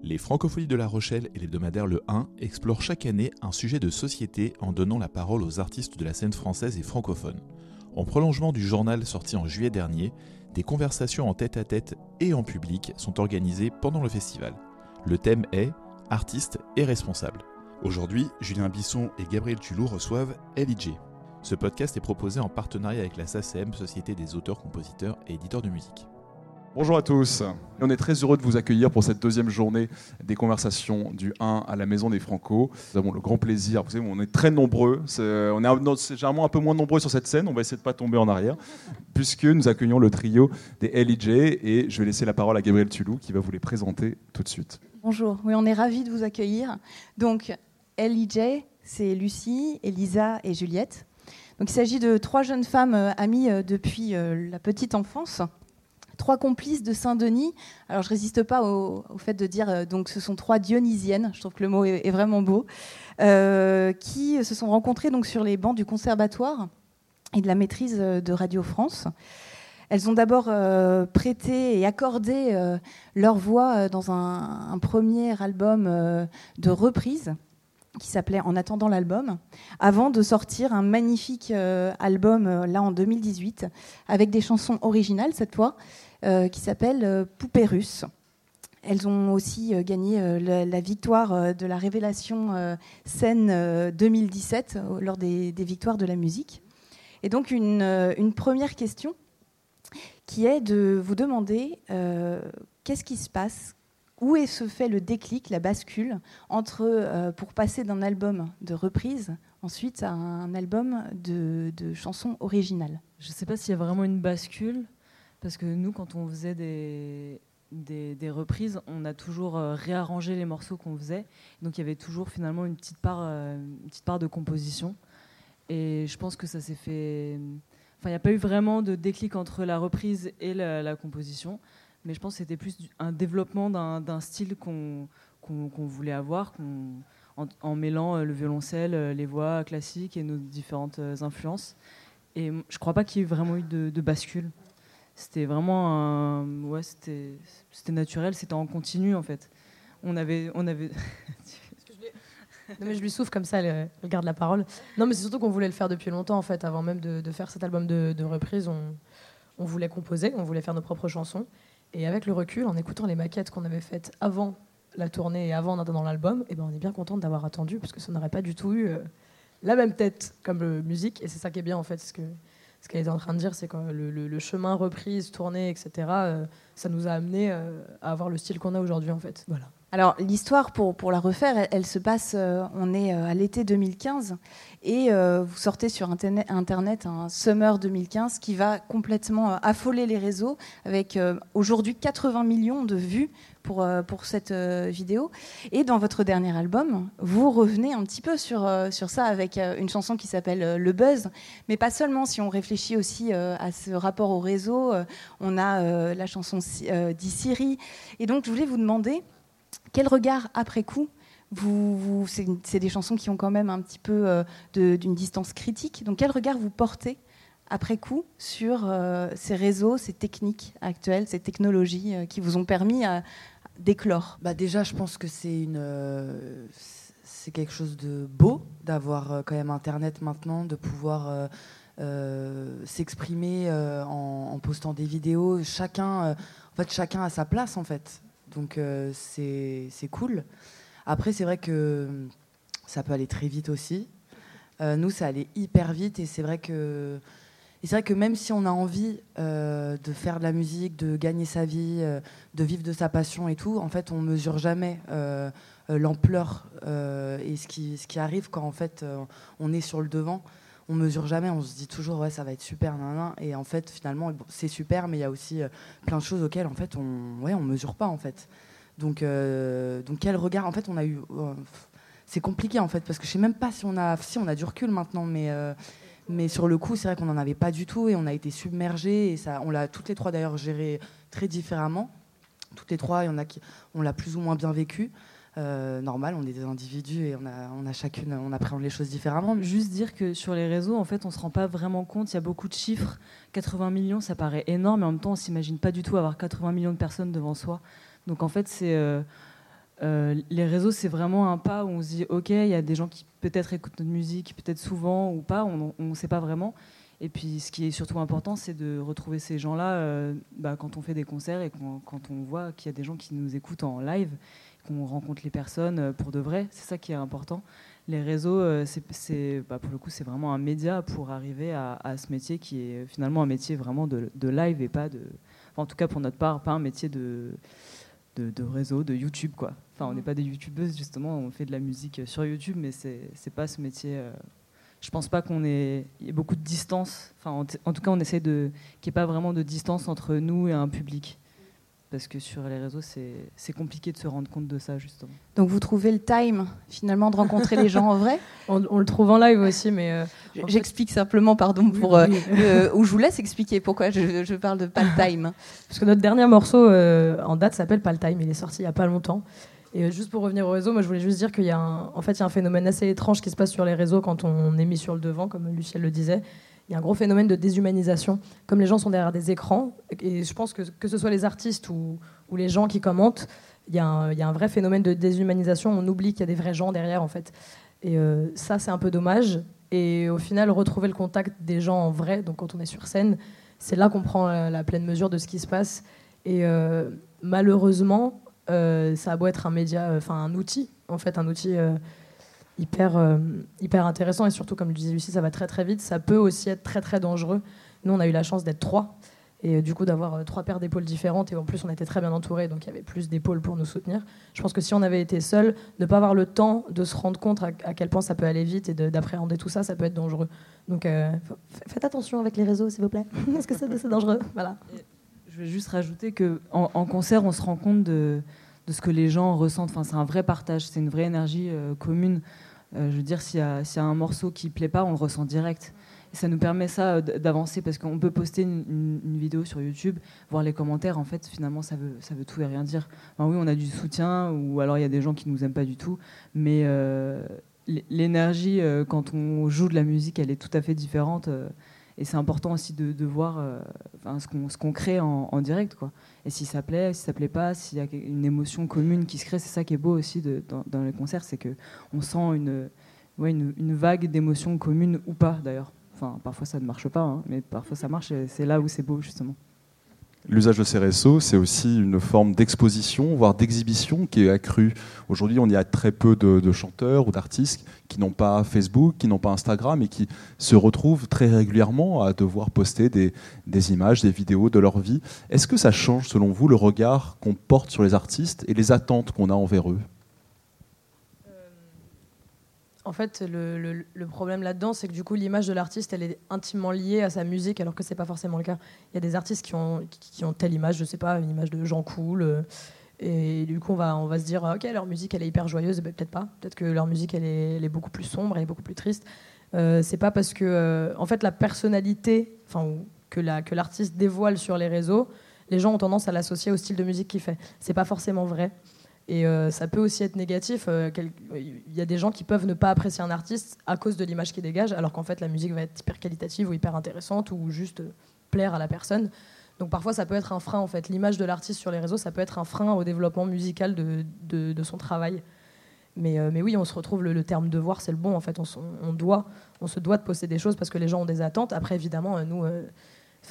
Les Francophonies de La Rochelle et l'hebdomadaire Le 1 explorent chaque année un sujet de société en donnant la parole aux artistes de la scène française et francophone. En prolongement du journal sorti en juillet dernier, des conversations en tête-à-tête et en public sont organisées pendant le festival. Le thème est Artistes et responsables. Aujourd'hui, Julien Bisson et Gabriel Tulou reçoivent LIJ. Ce podcast est proposé en partenariat avec la SACM, Société des auteurs, compositeurs et éditeurs de musique. Bonjour à tous. On est très heureux de vous accueillir pour cette deuxième journée des conversations du 1 à la Maison des Franco. Nous avons le grand plaisir, vous savez, on est très nombreux, on est généralement un peu moins nombreux sur cette scène, on va essayer de ne pas tomber en arrière, puisque nous accueillons le trio des LIJ et je vais laisser la parole à Gabriel Tulou qui va vous les présenter tout de suite. Bonjour, oui, on est ravis de vous accueillir. Donc, LIJ, c'est Lucie, Elisa et Juliette. Donc, il s'agit de trois jeunes femmes euh, amies euh, depuis euh, la petite enfance trois complices de Saint-Denis. Alors je résiste pas au, fait de dire euh, donc ce sont trois dionysiennes. Je trouve que le mot est, vraiment beau, euh, qui se sont rencontrées donc sur les bancs du conservatoire et de la maîtrise euh, de Radio France. Elles ont d'abord prêté et accordé leur voix dans un, premier album de reprise qui s'appelait En attendant l'album, avant de sortir un magnifique album là en 2018 avec des chansons originales cette fois, euh, qui s'appelle euh, Poupée russe. Elles ont aussi euh, gagné la, victoire de la révélation scène 2017 lors des, victoires de la musique. Et donc une, première question qui est de vous demander qu'est-ce qui se passe, où est se fait le déclic, la bascule entre pour passer d'un album de reprise ensuite à un album de chansons originales? Je ne sais pas s'il y a vraiment une bascule. Parce que nous, quand on faisait des, des, reprises, on a toujours euh, réarrangé les morceaux qu'on faisait. Donc il y avait toujours finalement une petite part, euh, une petite part de composition. Et je pense que ça s'est fait. Enfin, il n'y a pas eu vraiment de déclic entre la reprise et la, composition. Mais je pense que c'était plus un développement d'un style qu'on voulait avoir, en, en, mêlant euh, le violoncelle, les voix classiques et nos différentes influences. Et je ne crois pas qu'il y ait vraiment eu de, de bascule c'était vraiment un... ouais, c'était, naturel, c'était en continu en fait. On avait, on avait. non, mais je lui souffle comme ça, elle, garde la parole. Non, mais c'est surtout qu'on voulait le faire depuis longtemps en fait, avant même de, faire cet album de, de reprise. On, on, voulait composer, on voulait faire nos propres chansons. Et avec le recul, en écoutant les maquettes qu'on avait faites avant la tournée et avant dans l'album, et eh ben on est bien content d'avoir attendu parce que ça n'aurait pas du tout eu euh, la même tête comme le musique. Et c'est ça qui est bien en fait, ce qu'elle était en train de dire, c'est que le, chemin reprise, tournée, etc., euh, ça nous a amené euh, à avoir le style qu'on a aujourd'hui, en fait. Voilà. Alors l'histoire pour, la refaire, elle, se passe, euh, on est à l'été 2015 et vous sortez sur internet, un Summer 2015 qui va complètement affoler les réseaux avec aujourd'hui 80 millions de vues pour, euh, cette euh, vidéo. Et dans votre dernier album, vous revenez un petit peu sur, euh, ça avec une chanson qui s'appelle Le Buzz, mais pas seulement, si on réfléchit aussi à ce rapport au réseau, on a la chanson d'Issiri. Et donc, je voulais vous demander, quel regard après coup vous, c'est des chansons qui ont quand même un petit peu d'une distance critique. Donc, quel regard vous portez après coup sur ces réseaux, ces techniques actuelles, ces technologies qui vous ont permis d'éclore? Bah Déjà, je pense que c'est une. Euh, c'est quelque chose de beau d'avoir euh, quand même Internet maintenant, de pouvoir euh, s'exprimer en, postant des vidéos. Chacun, en fait, chacun a sa place en fait. Donc c'est cool. Après, c'est vrai que ça peut aller très vite aussi. nous, ça allait hyper vite et c'est vrai que c'est vrai que même si on a envie euh, de faire de la musique, de gagner sa vie, euh, de vivre de sa passion et tout, en fait, on mesure jamais euh, l'ampleur et ce qui, ce qui arrive quand en fait on est sur le devant. On mesure jamais, on se dit toujours ouais ça va être super, nan, et en fait finalement c'est super, mais il y a aussi plein de choses auxquelles en fait on ouais on mesure pas en fait. Donc donc quel regard en fait on a eu c'est compliqué en fait parce que je sais même pas si on a si on a du recul maintenant, mais mais sur le coup, c'est vrai qu'on n'en avait pas du tout et on a été submergés. Et ça, on l'a toutes les trois d'ailleurs géré très différemment. Toutes les trois, il y en a qui, on l'a plus ou moins bien vécu. Euh, normal, on est des individus et on a, chacune, on appréhende les choses différemment. Juste dire que sur les réseaux, en fait, on se rend pas vraiment compte. Il y a beaucoup de chiffres. 80 millions, ça paraît énorme, mais en même temps, on s'imagine pas du tout avoir 80 millions de personnes devant soi. Donc en fait, c'est euh, les réseaux, c'est vraiment un pas où on se dit, ok, il y a des gens qui peut-être écoutent notre musique, peut-être souvent ou pas, on ne sait pas vraiment. Et puis, ce qui est surtout important, c'est de retrouver ces gens-là euh, bah, quand on fait des concerts et quand on voit qu'il y a des gens qui nous écoutent en live, qu'on rencontre les personnes euh, pour de vrai. C'est ça qui est important. Les réseaux, euh, c'est, bah, pour le coup, c'est vraiment un média pour arriver à, ce métier qui est finalement un métier vraiment de, live et pas de. en tout cas, pour notre part, pas un métier de, de, réseau, de YouTube. Quoi. Enfin, on n'est pas des YouTubeuses, justement, on fait de la musique sur YouTube, mais c'est, c'est pas ce métier je pense pas qu'on ait, y ait beaucoup de distance. Enfin, en, tout cas, on essaie de qu'il n'y ait pas vraiment de distance entre nous et un public. Parce que sur les réseaux, c'est compliqué de se rendre compte de ça, justement. Donc, vous trouvez le time, finalement, de rencontrer les gens en vrai? On, le trouve en live aussi, mais. Euh, j'explique simplement, pardon, pour. Euh, ou je vous laisse expliquer pourquoi je, parle de pas le time. Parce que notre dernier morceau euh, en date s'appelle Pas le time. Il est sorti il n'y a pas longtemps. Et euh, juste pour revenir au réseau, moi je voulais juste dire qu'il y a un, en fait, il y a un phénomène assez étrange qui se passe sur les réseaux quand on est mis sur le devant, comme Luciel le disait. Il y a un gros phénomène de déshumanisation. Comme les gens sont derrière des écrans, et je pense que que ce soit les artistes ou, les gens qui commentent, il y, a un, vrai phénomène de déshumanisation. On oublie qu'il y a des vrais gens derrière, en fait. Et euh, ça, c'est un peu dommage. Et au final, retrouver le contact des gens en vrai, donc quand on est sur scène, c'est là qu'on prend la, pleine mesure de ce qui se passe. Et euh, malheureusement, euh, ça a beau être un média, euh, enfin un outil, en fait, un outil euh, hyper, hyper intéressant et surtout, comme le disait Lucie, ça va très très vite. Ça peut aussi être très très dangereux. Nous, on a eu la chance d'être trois et du coup d'avoir trois paires d'épaules différentes et en plus on était très bien entourés donc il y avait plus d'épaules pour nous soutenir. Je pense que si on avait été seul, ne pas avoir le temps de se rendre compte à, quel point ça peut aller vite et d'appréhender tout ça, ça peut être dangereux. Donc faites attention avec les réseaux s'il vous plaît, parce que c'est dangereux. Voilà. Je vais juste rajouter que en, concert, on se rend compte de, ce que les gens ressentent. Enfin, c'est un vrai partage, c'est une vraie énergie euh, commune. Euh, je veux dire, s'il y, a un morceau qui plaît pas, on le ressent direct. Ça nous permet ça euh, d'avancer parce qu'on peut poster une, vidéo sur YouTube, voir les commentaires. En fait, finalement, ça veut, tout et rien dire. oui, on a du soutien, ou alors il y a des gens qui nous aiment pas du tout, mais l'énergie quand on joue de la musique, elle est tout à fait différente. Et c'est important aussi de, voir euh, ce qu'on crée en, direct. Quoi. Et si ça plaît, si ça plaît pas, s'il y a une émotion commune qui se crée, c'est ça qui est beau aussi dans, les concerts, c'est qu'on sent une, une, vague d'émotions communes ou pas d'ailleurs. Enfin, parfois ça ne marche pas, hein, mais parfois ça marche et c'est là où c'est beau justement. L'usage de ces réseaux, c'est aussi une forme d'exposition, voire d'exhibition qui est accrue. Aujourd'hui, on y a très peu de, chanteurs ou d'artistes qui n'ont pas Facebook, qui n'ont pas Instagram et qui se retrouvent très régulièrement à devoir poster des, des images, des vidéos de leur vie. Est-ce que ça change, selon vous, le regard qu'on porte sur les artistes et les attentes qu'on a envers eux? En fait, le, problème là-dedans, c'est que du coup, l'image de l'artiste, elle est intimement liée à sa musique, alors que c'est pas forcément le cas. Il y a des artistes qui ont, telle image, je sais pas, une image de Jean Cool. Euh, et du coup, on va, se dire, ok, leur musique, elle est hyper joyeuse. Ben, peut-être pas. Peut-être que leur musique, elle est, beaucoup plus sombre, elle est beaucoup plus triste. Euh, c'est pas parce que, euh, en fait, la personnalité, que que l'artiste dévoile sur les réseaux, les gens ont tendance à l'associer au style de musique qu'il fait. C'est pas forcément vrai. Et euh, ça peut aussi être négatif. Euh, il y a des gens qui peuvent ne pas apprécier un artiste à cause de l'image qu'il dégage, alors qu'en fait la musique va être hyper qualitative ou hyper intéressante ou juste plaire à la personne. Donc parfois ça peut être un frein en fait. L'image de l'artiste sur les réseaux, ça peut être un frein au développement musical de, de, son travail. Mais, euh, mais, oui, on se retrouve le, terme devoir, c'est le bon en fait. On, on, doit, on se doit de poster des choses parce que les gens ont des attentes. Après évidemment, nous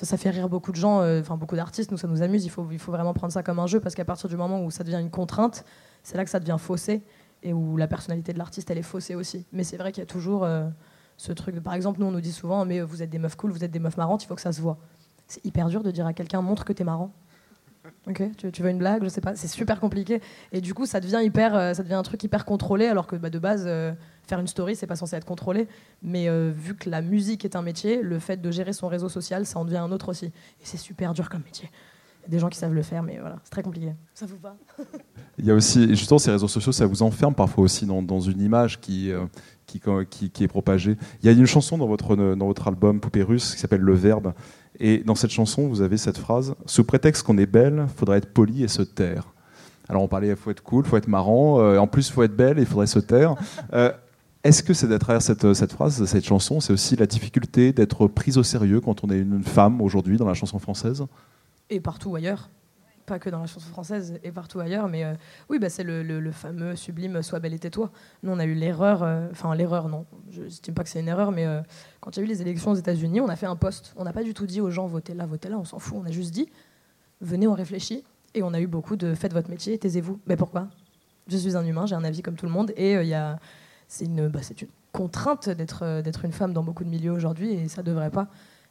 ça, fait rire beaucoup de gens, euh, enfin beaucoup d'artistes, nous ça nous amuse, il faut, il faut vraiment prendre ça comme un jeu parce qu'à partir du moment où ça devient une contrainte, c'est là que ça devient faussé et où la personnalité de l'artiste elle est faussée aussi. Mais c'est vrai qu'il y a toujours euh, ce truc, par exemple nous on nous dit souvent mais vous êtes des meufs cool, vous êtes des meufs marrantes, il faut que ça se voit. C'est hyper dur de dire à quelqu'un montre que t'es marrant. Ok, tu, veux une blague, je sais pas, c'est super compliqué et du coup ça devient hyper, euh, ça devient un truc hyper contrôlé alors que bah, de base faire une story, c'est pas censé être contrôlé. Mais euh, vu que la musique est un métier, le fait de gérer son réseau social, ça en devient un autre aussi. Et c'est super dur comme métier. Il y a des gens qui savent le faire, mais voilà, c'est très compliqué. Ça vous va? Il y a aussi, justement, ces réseaux sociaux, ça vous enferme parfois aussi dans, une image qui, euh, qui, est propagée. Il y a une chanson dans votre, dans votre album Poupée russe qui s'appelle Le Verbe. Et dans cette chanson, vous avez cette phrase Sous prétexte qu'on est belle, faudrait être poli et se taire. Alors on parlait, il faut être cool, il faut être marrant, euh, en plus il faut être belle, il faudrait se taire. Est-ce que c'est à travers cette, cette, phrase, cette chanson, c'est aussi la difficulté d'être prise au sérieux quand on est une femme aujourd'hui dans la chanson française? Et partout ailleurs. Pas que dans la chanson française et partout ailleurs, mais oui, bah, c'est le, fameux sublime Sois belle et tais-toi. Nous, on a eu l'erreur, enfin l'erreur, non, je n'estime pas que c'est une erreur, mais quand il y a eu les élections aux États-Unis, on a fait un poste. On n'a pas du tout dit aux gens votez là, votez là, on s'en fout. On a juste dit venez, on réfléchit. Et on a eu beaucoup de faites votre métier, taisez-vous. Mais pourquoi? Je suis un humain, j'ai un avis comme tout le monde. Et il c'est une, bah, une contrainte d'être, d'être une femme dans beaucoup de milieux aujourd'hui et ça devrait pas.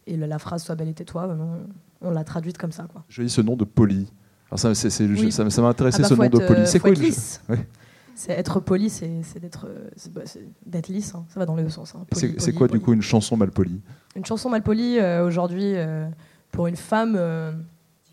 Et la, phrase Sois belle et tais-toi, on, l'a traduite comme ça. Quoi. Je dis ce nom de Poli. Alors ça, c'est, ça, m'a intéressé ah bah, ce nom de Poli. Euh, c'est quoi lisse. C'est être poli, c'est, d'être, bah, d'être lisse. Hein. Ça va dans le sens. Hein. c'est, quoi du coup une chanson mal polie Une chanson mal polie euh, aujourd'hui euh, pour une femme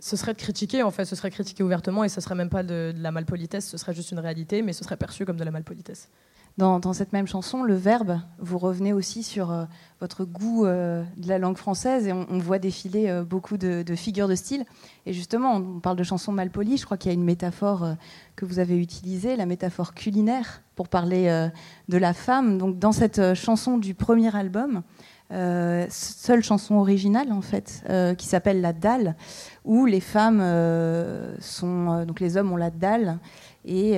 ce serait de critiquer, en fait, ce serait critiquer ouvertement et ce serait même pas de, la malpolitesse, ce serait juste une réalité, mais ce serait perçu comme de la malpolitesse. Dans, cette même chanson, le verbe, vous revenez aussi sur euh, votre goût euh, de la langue française et on, voit défiler euh, beaucoup de, figures de style. Et justement, on, parle de chansons malpolies, je crois qu'il y a une métaphore que vous avez utilisée, la métaphore culinaire, pour parler de la femme. Donc dans cette chanson du premier album, seule chanson originale en fait, qui s'appelle La Dalle, où les femmes sont, donc les hommes ont la dalle et,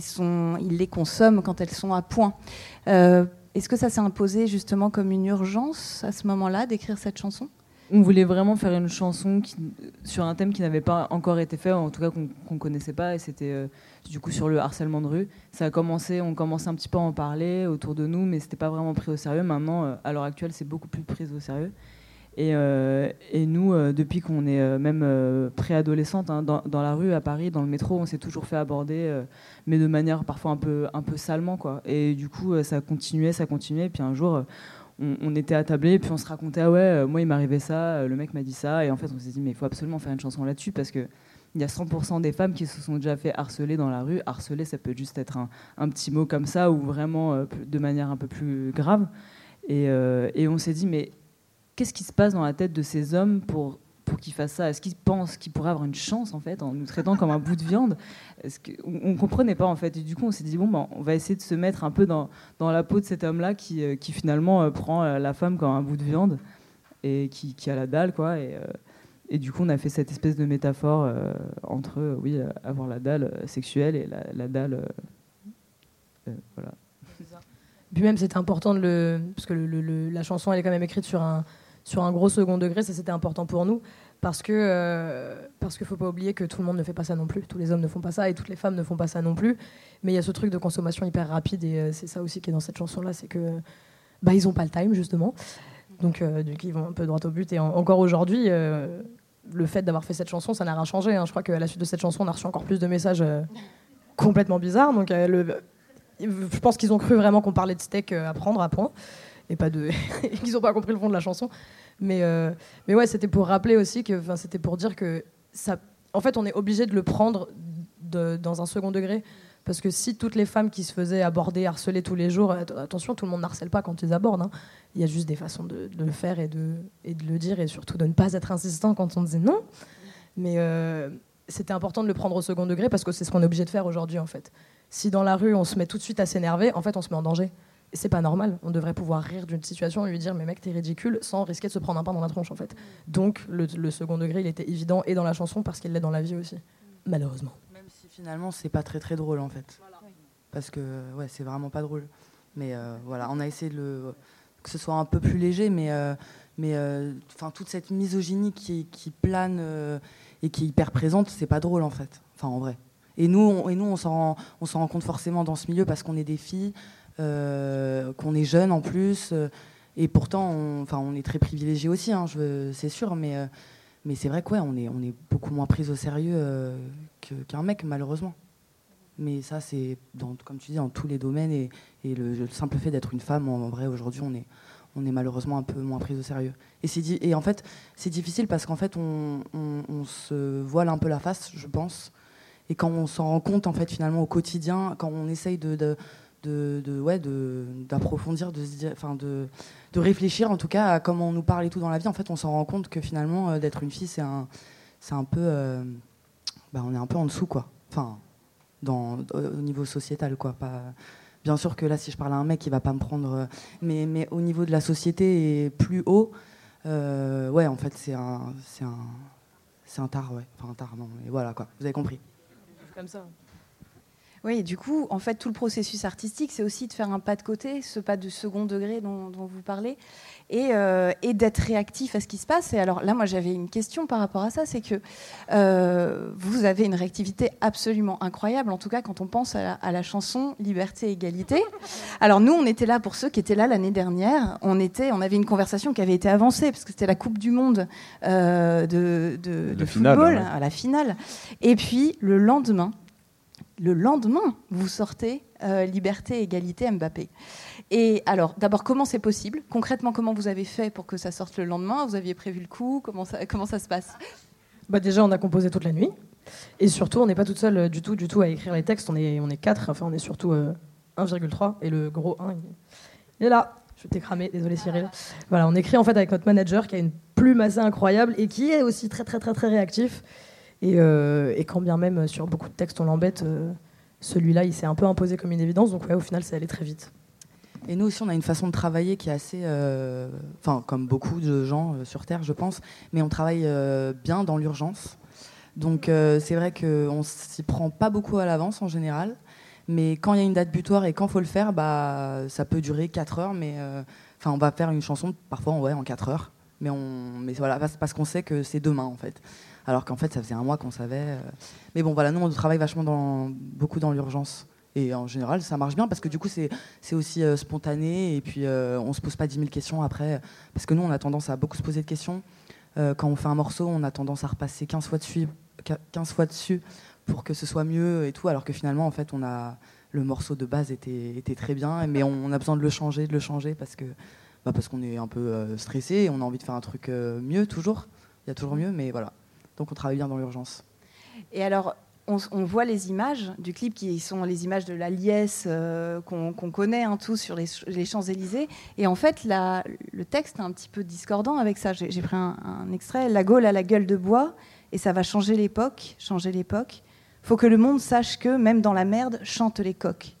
sont, ils les consomment quand elles sont à point. Est-ce que ça s'est imposé justement comme une urgence à ce moment-là d'écrire cette chanson? On voulait vraiment faire une chanson sur un thème qui n'avait pas encore été fait, en tout cas qu'on ne connaissait pas, et c'était euh, du coup sur le harcèlement de rue. Ça a commencé, on commençait un petit peu à en parler autour de nous, mais c'était pas vraiment pris au sérieux. Maintenant, euh, à l'heure actuelle, c'est beaucoup plus pris au sérieux. Et, euh, et nous, depuis qu'on est même préadolescente, hein, dans, dans, la rue, à Paris, dans le métro, on s'est toujours fait aborder, mais de manière parfois un peu, un peu salement. Quoi. Et du coup, ça continuait, ça continuait. Et puis un jour, on, était attablés puis on se racontait ah ouais euh, moi il m'arrivait ça euh, le mec m'a dit ça et en fait on s'est dit mais il faut absolument faire une chanson là-dessus parce que il y a 100% des femmes qui se sont déjà fait harceler dans la rue harceler ça peut juste être un, petit mot comme ça ou vraiment euh, de manière un peu plus grave et, et on s'est dit mais qu'est-ce qui se passe dans la tête de ces hommes pour pour qu'ils fassent ça? Est-ce qu'ils pensent qu'ils pourraient avoir une chance en fait en nous traitant comme un bout de viande? Est-ce que, on, ne comprenait pas en fait. Et du coup, on s'est dit bon, ben, on va essayer de se mettre un peu dans, dans la peau de cet homme-là qui, euh, qui finalement euh, prend euh, la femme comme un bout de viande et qui, qui a la dalle quoi. Et, et, du coup, on a fait cette espèce de métaphore entre oui avoir la dalle sexuelle et la, dalle voilà. Puis même, c'était important de le. Parce que la chanson, elle est quand même écrite sur un, sur un gros second degré, ça c'était important pour nous parce que euh, parce qu'il faut pas oublier que tout le monde ne fait pas ça non plus, tous les hommes ne font pas ça et toutes les femmes ne font pas ça non plus. Mais il y a ce truc de consommation hyper rapide et euh, c'est ça aussi qui est dans cette chanson là, c'est que bah ils ont pas le time justement, donc euh, du coup ils vont un peu droit au but et encore aujourd'hui. le fait d'avoir fait cette chanson, ça n'a rien changé. Hein. Je crois qu'à la suite de cette chanson, on a reçu encore plus de messages complètement bizarres. Donc, je pense qu'ils ont cru vraiment qu'on parlait de steak à prendre à point et pas de. Ils n'ont pas compris le fond de la chanson. Mais, euh, mais ouais, c'était pour rappeler aussi que. C'était pour dire que ça. En fait, on est obligé de le prendre dans un second degré. Parce que si toutes les femmes qui se faisaient aborder, harceler tous les jours, attention, tout le monde n'harcèle pas quand ils abordent. Hein. Il y a juste des façons de, le faire et de, et de le dire et surtout de ne pas être insistant quand on disait non. Mais euh, c'était important de le prendre au second degré parce que c'est ce qu'on est obligé de faire aujourd'hui en fait. Si dans la rue on se met tout de suite à s'énerver, en fait on se met en danger c'est pas normal. On devrait pouvoir rire d'une situation et lui dire mais mec t'es ridicule sans risquer de se prendre un pain dans la tronche en fait. Donc le, second degré il était évident et dans la chanson parce qu'il l'est dans la vie aussi, malheureusement. Même si finalement c'est pas très très drôle en fait. Parce que ouais c'est vraiment pas drôle. Mais euh, voilà on a essayé de le, que ce soit un peu plus léger mais euh, mais euh, enfin toute cette misogynie qui, qui plane et qui est hyper présente c'est pas drôle en fait. Enfin en vrai. Et nous, on, et nous, on s'en rend, rend, compte forcément dans ce milieu parce qu'on est des filles, qu'on est jeune en plus. Euh, et pourtant, on, enfin, on est très privilégié aussi, hein, c'est sûr, mais, euh, c'est vrai qu'on est, beaucoup moins pris au sérieux qu'un mec, malheureusement. Mais ça, c'est, comme tu dis, dans tous les domaines. Et, le, simple fait d'être une femme, en vrai, aujourd'hui, on est, malheureusement un peu moins pris au sérieux. Et, et en fait, c'est difficile parce qu'en fait, on, se voile un peu la face, je pense. Et quand on s'en rend compte, en fait, finalement, au quotidien, quand on essaye de, ouais, d'approfondir, de, de, de réfléchir en tout cas à comment on nous parle et tout dans la vie. En fait, on s'en rend compte que finalement, euh, d'être une fille, c'est un, c'est un peu, euh, bah, on est un peu en dessous quoi. Enfin, dans, au niveau sociétal quoi. Pas, bien sûr que là, si je parle à un mec, il va pas me prendre, euh, mais, mais au niveau de la société et plus haut, ouais, en fait, c'est un, c'est un c'est un tard, ouais. Enfin, un tard, non. Mais voilà, quoi. Vous avez compris. Comme ça. Oui, du coup, en fait, tout le processus artistique, c'est aussi de faire un pas de côté, ce pas de second degré dont, dont vous parlez, et, euh, et d'être réactif à ce qui se passe. Et alors là, moi, j'avais une question par rapport à ça, c'est que euh, vous avez une réactivité absolument incroyable, en tout cas quand on pense à la, à la chanson Liberté, Égalité. Alors nous, on était là pour ceux qui étaient là l'année dernière. On était, on avait une conversation qui avait été avancée parce que c'était la Coupe du Monde euh, de, finale, football, ouais. à la finale. Et puis le lendemain, le lendemain, vous sortez euh, Liberté, Égalité, Mbappé. Et alors, d'abord, comment c'est possible? Concrètement, comment vous avez fait pour que ça sorte le lendemain? Vous aviez prévu le coup? Comment ça, se passe? Bah déjà, on a composé toute la nuit. Et surtout, on n'est pas toute seule euh, du tout, du tout à écrire les textes. On est, on est quatre. Enfin, on est surtout euh, 1,3. Et le gros 1, il, il est là. Je t'ai cramé. Désolé, Cyril. Voilà, on écrit en fait avec notre manager qui a une plume assez incroyable et qui est aussi très, très, très, très réactif. Et, euh, et quand bien même euh, sur beaucoup de textes on l'embête, euh, celui-là, il s'est un peu imposé comme une évidence. Donc ouais, au final, c'est allé très vite. Et nous aussi, on a une façon de travailler qui est assez, enfin, comme beaucoup de gens sur Terre, je pense, mais on travaille bien dans l'urgence. Donc, c'est vrai qu'on s'y prend pas beaucoup à l'avance en général, mais quand il y a une date butoir et quand faut le faire, bah, ça peut durer 4 heures, mais on va faire une chanson parfois ouais, en 4 heures, mais, on, mais voilà, parce- qu'on sait que c'est demain en fait. Alors qu'en fait, ça faisait un mois qu'on savait. euh. Mais bon, voilà, nous, on travaille vachement dans, beaucoup dans l'urgence. Et en général, ça marche bien parce que du coup, c'est aussi euh, spontané et puis euh, on se pose pas 10 000 questions après. Parce que nous, on a tendance à beaucoup se poser de questions. Euh, quand on fait un morceau, on a tendance à repasser 15 fois dessus, 15 fois dessus pour que ce soit mieux et tout, alors que finalement, en fait, on a le morceau de base était, était très bien, mais on a besoin de le changer, de le changer parce que bah, parce qu'on est un peu euh, stressé et on a envie de faire un truc euh, mieux toujours. Il y a toujours mieux, mais voilà. Donc on travaille bien dans l'urgence. Et alors, on, voit les images du clip qui sont les images de la liesse euh, qu'on connaît hein, tous sur les, ch- les Champs-Élysées. Et en fait, le texte est un petit peu discordant avec ça. J'ai pris un, un extrait. La Gaule a la gueule de bois et ça va changer l'époque. Changer l'époque. Faut que le monde sache que même dans la merde chantent les coqs.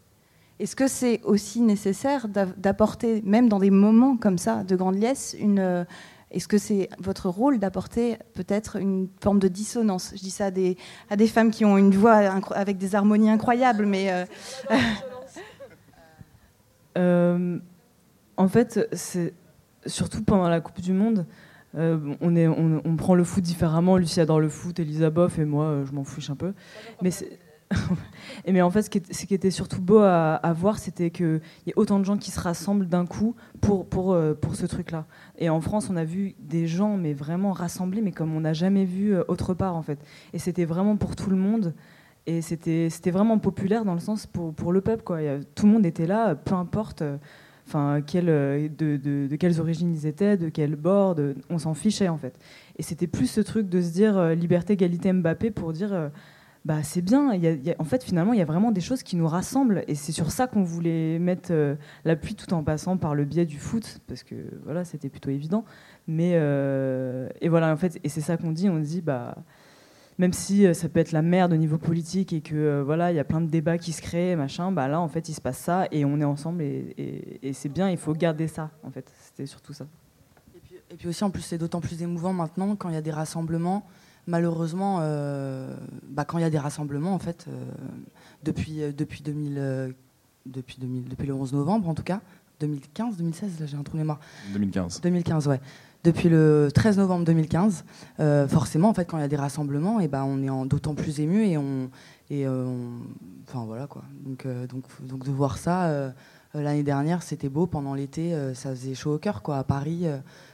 Est-ce que c'est aussi nécessaire d'apporter, même dans des moments comme ça de grande liesse, une euh, est-ce que c'est votre rôle d'apporter peut-être une forme de dissonance? Je dis ça à des, à des femmes qui ont une voix avec des harmonies incroyables, mais euh, Euh, en fait, c'est surtout pendant la Coupe du Monde, on, est, on, prend le foot différemment. Lucie adore le foot, Elisa Boff et moi, je m'en fiche un peu. Mais, et mais en fait, ce qui, était surtout beau à, voir, c'était qu'il y a autant de gens qui se rassemblent d'un coup pour, pour, euh, pour ce truc-là. Et en France, on a vu des gens, mais vraiment rassemblés, mais comme on n'a jamais vu euh, autre part, en fait. Et c'était vraiment pour tout le monde. Et c'était vraiment populaire dans le sens pour, pour le peuple. Quoi. Tout le monde était là, peu importe euh, enfin, de, de- quelles origines ils étaient, de quel bord, on s'en fichait en fait. Et c'était plus ce truc de se dire liberté, égalité, Mbappé pour dire bah, c'est bien. En fait, finalement, il y a vraiment des choses qui nous rassemblent. Et c'est sur ça qu'on voulait mettre euh, l'appui tout en passant par le biais du foot, parce que voilà, c'était plutôt évident. Mais euh, et voilà, en fait, et c'est ça qu'on dit. On dit bah même si euh, ça peut être la merde au niveau politique et que voilà, il y a plein de débats qui se créent, machin, bah là en fait il se passe ça et on est ensemble et, c'est bien, il faut garder ça en fait. C'était surtout ça. Et puis aussi, en plus, c'est d'autant plus émouvant maintenant quand il y a des rassemblements. Malheureusement, euh, bah, quand il y a des rassemblements, en fait, euh, depuis, euh, depuis, 2000, euh, depuis, 2000, depuis le 11 novembre, en tout cas, 2015, 2016, là j'ai un trou de mémoire. 2015. 2015, ouais. Depuis le 13 novembre 2015, euh, forcément, en fait, quand il y a des rassemblements, et ben, on est d'autant plus ému et on, et enfin voilà quoi. Donc, donc, donc de voir ça l'année dernière, c'était beau. Pendant l'été, ça faisait chaud au cœur, quoi, à Paris,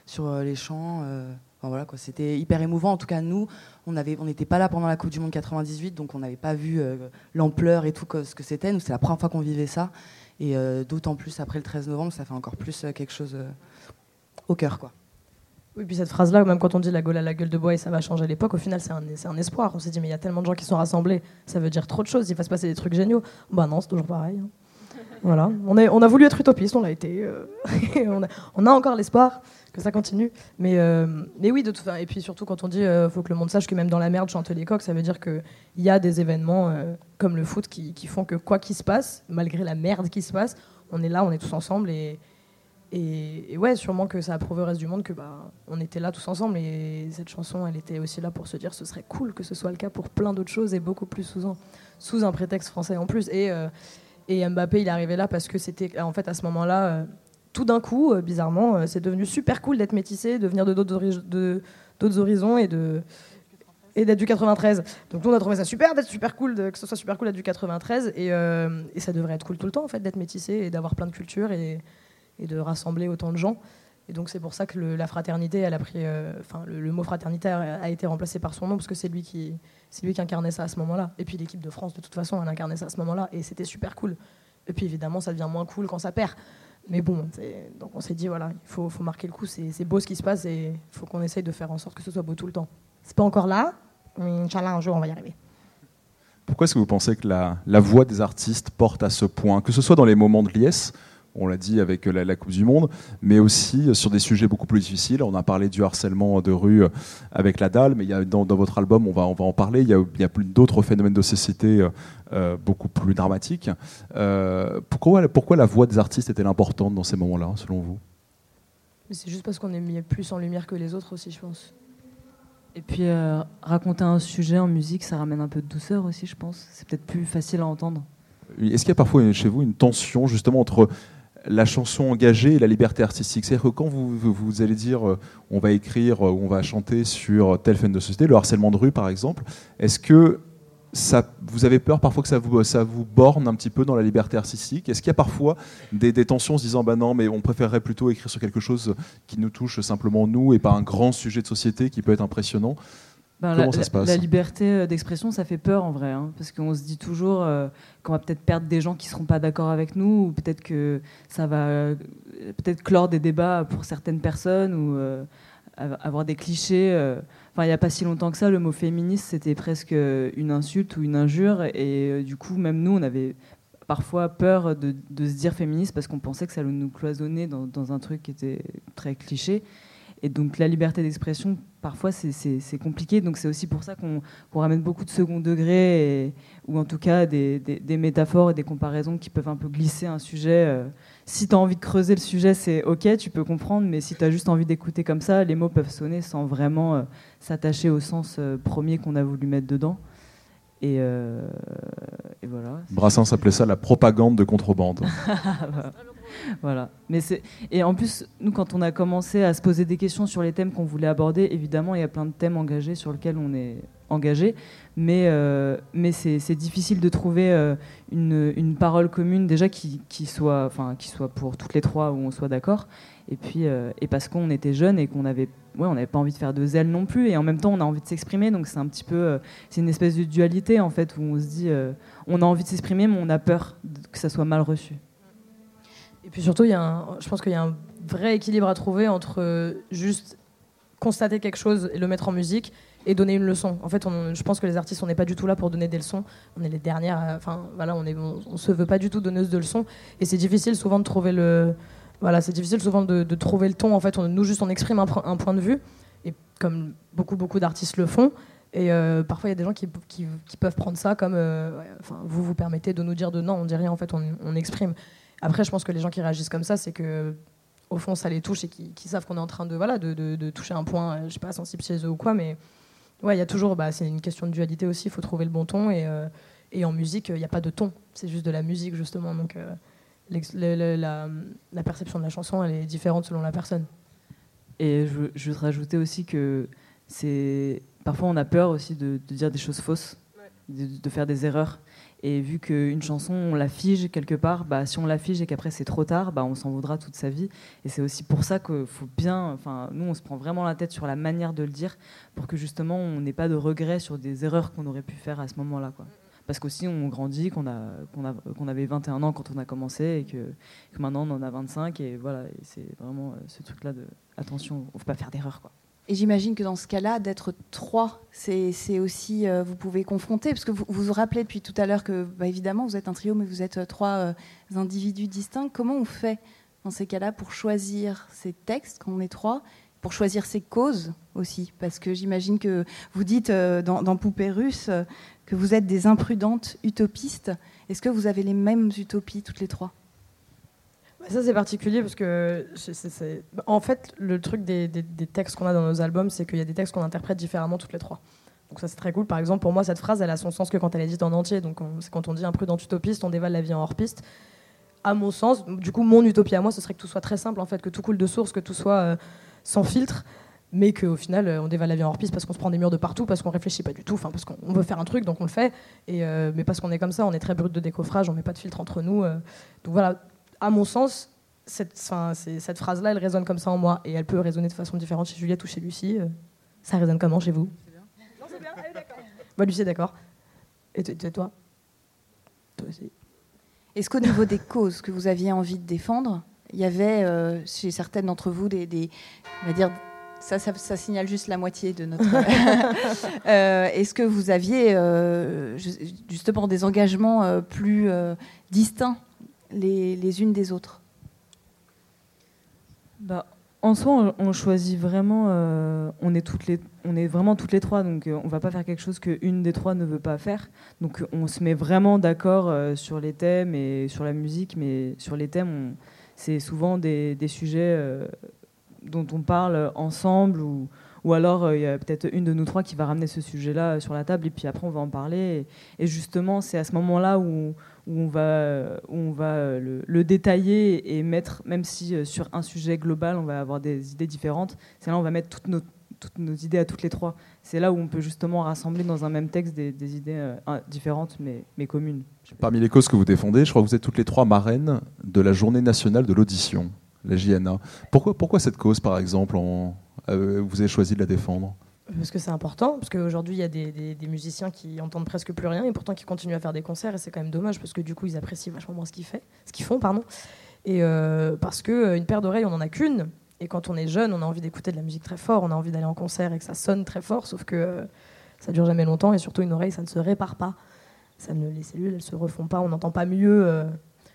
sur les champs. C'était hyper émouvant. En tout cas, nous, on n'était pas là pendant la Coupe du Monde 98, donc on n'avait pas vu euh, l'ampleur et tout ce que c'était. Nous, c'est la première fois qu'on vivait ça, et euh, d'autant plus après le 13 novembre, ça fait encore plus euh, quelque chose au cœur, quoi. Oui, puis cette phrase-là, même quand on dit la Gaule à la gueule de bois et ça va changer l'époque, au final, c'est un, espoir. On s'est dit, mais il y a tellement de gens qui sont rassemblés, ça veut dire trop de choses, il va se passer des trucs géniaux. Bah non, c'est toujours pareil. hein. Voilà, on, a voulu être utopiste, on l'a été. on a encore l'espoir que ça continue. Mais, euh, mais oui, de façon, et puis surtout quand on dit euh, faut que le monde sache que même dans la merde chante les coqs, ça veut dire qu'il y a des événements euh, comme le foot qui, qui font que quoi qu'il se passe, malgré la merde qui se passe, on est là, on est tous ensemble et, Et, ouais, sûrement que ça a prouvé au reste du monde que bah, on était là tous ensemble et cette chanson, elle était aussi là pour se dire ce serait cool que ce soit le cas pour plein d'autres choses et beaucoup plus sous un, sous un prétexte français en plus. Et, euh, et Mbappé, il est arrivé là parce que c'était en fait à ce moment-là, tout d'un coup, euh, bizarrement, c'est devenu super cool d'être métissé, de venir de d'autres horizons et d'être du 93. Donc nous on a trouvé ça super d'être super cool, que ce soit super cool d'être du 93 et, et, ça devrait être cool tout le temps en fait d'être métissé et d'avoir plein de cultures et, de rassembler autant de gens. Et donc c'est pour ça que la fraternité, euh, le, mot fraternité a, été remplacé par son nom parce que c'est lui qui, c'est lui qui incarnait ça à ce moment-là. Et puis l'équipe de France, de toute façon, elle incarnait ça à ce moment-là et c'était super cool. Et puis évidemment, ça devient moins cool quand ça perd. Mais bon, donc on s'est dit voilà, il faut, marquer le coup. C'est beau ce qui se passe et il faut qu'on essaye de faire en sorte que ce soit beau tout le temps. C'est pas encore là, mais Inch'Allah, un jour on va y arriver. Pourquoi est-ce que vous pensez que la voix des artistes porte à ce point, que ce soit dans les moments de liesse on l'a dit avec la, Coupe du Monde, mais aussi sur des sujets beaucoup plus difficiles. On a parlé du harcèlement de rue avec la dalle, mais il y a, dans, votre album, on va, on va en parler, il y a, d'autres phénomènes de société euh, beaucoup plus dramatiques. Euh, pourquoi, pourquoi la voix des artistes est-elle importante dans ces moments-là, selon vous? C'est juste parce qu'on est mis plus en lumière que les autres aussi, je pense. Et puis euh, raconter un sujet en musique, ça ramène un peu de douceur aussi, je pense. C'est peut-être plus facile à entendre. Est-ce qu'il y a parfois chez vous une tension justement entre la chanson engagée et la liberté artistique. C'est-à-dire que quand vous, allez dire euh, on va écrire euh, ou on va chanter sur telle fin de société, le harcèlement de rue par exemple, est-ce que ça, vous avez peur parfois que ça vous, ça vous borne un petit peu dans la liberté artistique? Est-ce qu'il y a parfois des, des, tensions en se disant bah non, mais on préférerait plutôt écrire sur quelque chose qui nous touche simplement nous et pas un grand sujet de société qui peut être impressionnant? Comment la, ça se passe La liberté euh, d'expression, ça fait peur en vrai, hein, parce qu'on se dit toujours euh, qu'on va peut-être perdre des gens qui seront pas d'accord avec nous, ou peut-être que ça va euh, peut-être clore des débats pour certaines personnes, ou avoir des clichés. Enfin, il n'y a pas si longtemps que ça, le mot féministe, c'était presque une insulte ou une injure, et du coup, même nous, on avait parfois peur de, se dire féministe parce qu'on pensait que ça allait nous cloisonner dans, dans un truc qui était très cliché. Et donc la liberté d'expression, parfois, c'est compliqué. Donc c'est aussi pour ça qu'on ramène beaucoup de second degré, ou en tout cas des, métaphores et des comparaisons qui peuvent un peu glisser un sujet. Euh. si tu as envie de creuser le sujet, c'est ok, tu peux comprendre, mais si tu as juste envie d'écouter comme ça, les mots peuvent sonner sans vraiment euh, s'attacher au sens euh, premier qu'on a voulu mettre dedans. Et, et voilà. Brassens appelait ça la propagande de contrebande. voilà. Mais c'est et en plus, nous, quand on a commencé à se poser des questions sur les thèmes qu'on voulait aborder, évidemment, il y a plein de thèmes engagés sur lesquels on est engagé, mais euh, mais c'est difficile de trouver euh, une, une, parole commune déjà qui, qui soit enfin qui soit pour toutes les trois où on soit d'accord. Et puis euh, et parce qu'on était jeunes et qu'on avait ouais, on n'avait pas envie de faire de zèle non plus et en même temps on a envie de s'exprimer donc c'est un petit peu c'est une espèce de dualité en fait où on se dit on a envie de s'exprimer mais on a peur que ça soit mal reçu. Et puis surtout, il y a je pense qu'il y a un vrai équilibre à trouver entre euh, juste constater quelque chose et le mettre en musique et donner une leçon. En fait, je pense que les artistes, on n'est pas du tout là pour donner des leçons. On est les dernières. Enfin, voilà, on est, on, se veut pas du tout donneuse de leçons. Et c'est difficile souvent de trouver le, voilà, c'est difficile souvent de, trouver le ton. En fait, on, nous juste on exprime un, point de vue et comme beaucoup beaucoup d'artistes le font. Et euh, parfois, il y a des gens qui, qui, peuvent prendre ça comme, euh, enfin, vous vous permettez de nous dire de non, on dit rien. En fait, on, on exprime. Après, je pense que les gens qui réagissent comme ça, c'est que au fond, ça les touche et qu'ils savent qu'on est en train de, voilà, de, de, toucher un point, je sais pas, sensible chez eux ou quoi. Mais ouais, il y a toujours, bah, c'est une question de dualité aussi. Il faut trouver le bon ton. Et, euh, et en musique, il n'y a pas de ton. C'est juste de la musique, justement. Donc euh, la, la, perception de la chanson, elle est différente selon la personne. Et je, je veux rajouter aussi que c'est parfois on a peur aussi de, de dire des choses fausses, de, faire des erreurs. Et vu qu'une chanson, on la fige quelque part, bah, si on la fige et qu'après c'est trop tard, bah, on s'en voudra toute sa vie. Et c'est aussi pour ça qu'il faut bien. Enfin, nous, on se prend vraiment la tête sur la manière de le dire pour que justement on n'ait pas de regrets sur des erreurs qu'on aurait pu faire à ce moment-là. Quoi. Parce qu'aussi, on grandit, qu'on a, qu'on avait 21 ans quand on a commencé et que, maintenant on en a 25. Et voilà, c'est vraiment euh, ce truc-là de attention, on ne faut pas faire d'erreurs. Quoi. Et j'imagine que dans ce cas-là, d'être trois, c'est aussi, euh, vous pouvez confronter, parce que vous vous, rappelez depuis tout à l'heure que, bah, évidemment, vous êtes un trio, mais vous êtes euh, trois euh, individus distincts. Comment on fait dans ces cas-là pour choisir ces textes quand on est trois, pour choisir ces causes aussi? Parce que j'imagine que vous dites dans, dans, Poupée russe que vous êtes des imprudentes utopistes. Est-ce que vous avez les mêmes utopies toutes les trois? Ça, c'est particulier parce que, en fait, le truc des, textes qu'on a dans nos albums, c'est qu'il y a des textes qu'on interprète différemment toutes les trois. Donc ça, c'est très cool. Par exemple, pour moi, cette phrase, elle a son sens que quand elle est dite en entier. Donc c'est quand on dit un prudent utopiste, on dévale la vie en hors-piste. À mon sens, du coup, mon utopie à moi, ce serait que tout soit très simple, en fait, que tout coule de source, que tout soit euh, sans filtre mais qu'au final, euh, on dévale la vie en hors-piste parce qu'on se prend des murs de partout, parce qu'on réfléchit pas du tout, parce qu'on veut faire un truc, donc on le fait, euh, mais parce qu'on est comme ça, on est très brut de décoffrage, on met pas de filtre entre nous. donc voilà, à mon sens, cette, cette phrase-là, elle résonne comme ça en moi, et elle peut résonner de façon différente chez Juliette ou chez Lucie. ça résonne comment chez vous? Non, c'est bien, d'accord. Bah, Lucie, d'accord. Et toi? Toi aussi. Est-ce qu'au niveau des causes que vous aviez envie de défendre, il y avait euh, chez certaines d'entre vous des, on va dire, ça, ça, signale juste la moitié de notre. Euh, est-ce que vous aviez euh, justement des engagements plus distincts les, unes des autres bah, en soi, on, choisit vraiment, euh, on, est toutes les, on est vraiment toutes les trois, donc euh, on va pas faire quelque chose qu'une des trois ne veut pas faire. Donc on se met vraiment d'accord euh, sur les thèmes et sur la musique, mais sur les thèmes, c'est souvent des, des sujets dont on parle ensemble ou, ou alors il y a peut-être une de nous trois qui va ramener ce sujet-là sur la table et puis après on va en parler. Et, et justement, c'est à ce moment-là où où on va, on va le, détailler et mettre, même si euh, sur un sujet global, on va avoir des idées différentes, c'est là où on va mettre toutes nos, toutes nos idées à toutes les trois. C'est là où on peut justement rassembler dans un même texte des, idées euh, différentes mais, mais communes. Parmi les causes que vous défendez, je crois que vous êtes toutes les trois marraines de la journée nationale de l'audition, la JNA. Pourquoi, pourquoi cette cause, par exemple, euh, vous avez choisi de la défendre? Parce que c'est important, parce qu'aujourd'hui il y a des, musiciens qui entendent presque plus rien et pourtant qui continuent à faire des concerts et c'est quand même dommage parce que du coup ils apprécient vachement moins ce qu'ils, font. Et euh, parce qu'une euh, paire d'oreilles on n'en a qu'une et quand on est jeune on a envie d'écouter de la musique très fort, on a envie d'aller en concert et que ça sonne très fort, sauf que euh, ça dure jamais longtemps et surtout une oreille ça ne se répare pas. Ça ne, les cellules elles se refont pas, on n'entend pas mieux.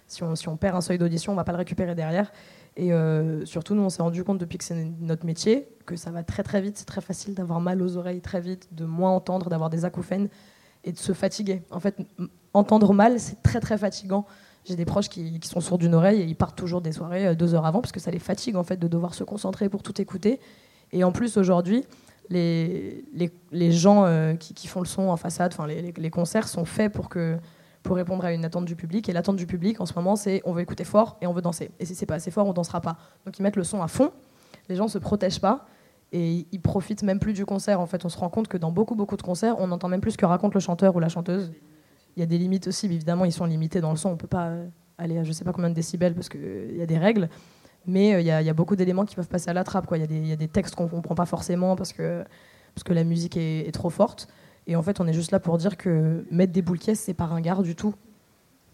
si, on, si on perd un seuil d'audition on va pas le récupérer derrière. Et euh, surtout, nous, on s'est rendu compte depuis que c'est notre métier que ça va très très vite. C'est très facile d'avoir mal aux oreilles très vite, de moins entendre, d'avoir des acouphènes et de se fatiguer. En fait, entendre mal, c'est très très fatigant. J'ai des proches qui, sont sourds d'une oreille et ils partent toujours des soirées euh, deux heures avant parce que ça les fatigue en fait de devoir se concentrer pour tout écouter. Et en plus, aujourd'hui, les, les, gens euh, qui, font le son en façade, enfin les, les concerts sont faits pour que pour répondre à une attente du public. Et l'attente du public en ce moment, c'est on veut écouter fort et on veut danser. Et si c'est pas assez fort, on dansera pas. Donc ils mettent le son à fond. Les gens se protègent pas et ils profitent même plus du concert. En fait, on se rend compte que dans beaucoup beaucoup de concerts, on entend même plus ce que raconte le chanteur ou la chanteuse. Il y a des limites aussi, évidemment, ils sont limités dans le son. On peut pas euh, aller à je sais pas combien de décibels parce qu'il euh, y a des règles. Mais euh, il y, a beaucoup d'éléments qui peuvent passer à la trappe. Il y, a des textes qu'on comprend pas forcément parce que, parce que la musique est trop forte. Et en fait, on est juste là pour dire que mettre des boules caisses, c'est pas ringard du tout.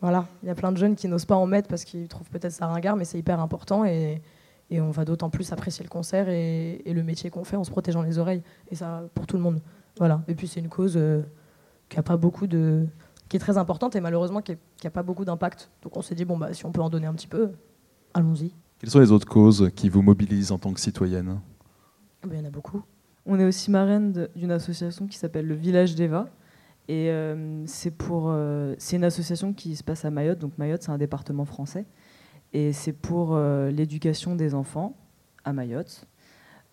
Voilà, il y a plein de jeunes qui n'osent pas en mettre parce qu'ils trouvent peut-être ça ringard, mais c'est hyper important et, et, on va d'autant plus apprécier le concert et, le métier qu'on fait en se protégeant les oreilles. Et ça, pour tout le monde. Voilà. Et puis c'est une cause euh, qui a pas beaucoup de, qui est très importante et malheureusement qui n'a pas beaucoup d'impact. Donc on s'est dit bon bah si on peut en donner un petit peu, allons-y. Quelles sont les autres causes qui vous mobilisent en tant que citoyenne? Eh ben, Il y en a beaucoup. On est aussi marraine d'une association qui s'appelle le Village d'Eva. Et euh, euh, c'est une association qui se passe à Mayotte. Donc Mayotte, c'est un département français, et c'est pour euh, l'éducation des enfants à Mayotte,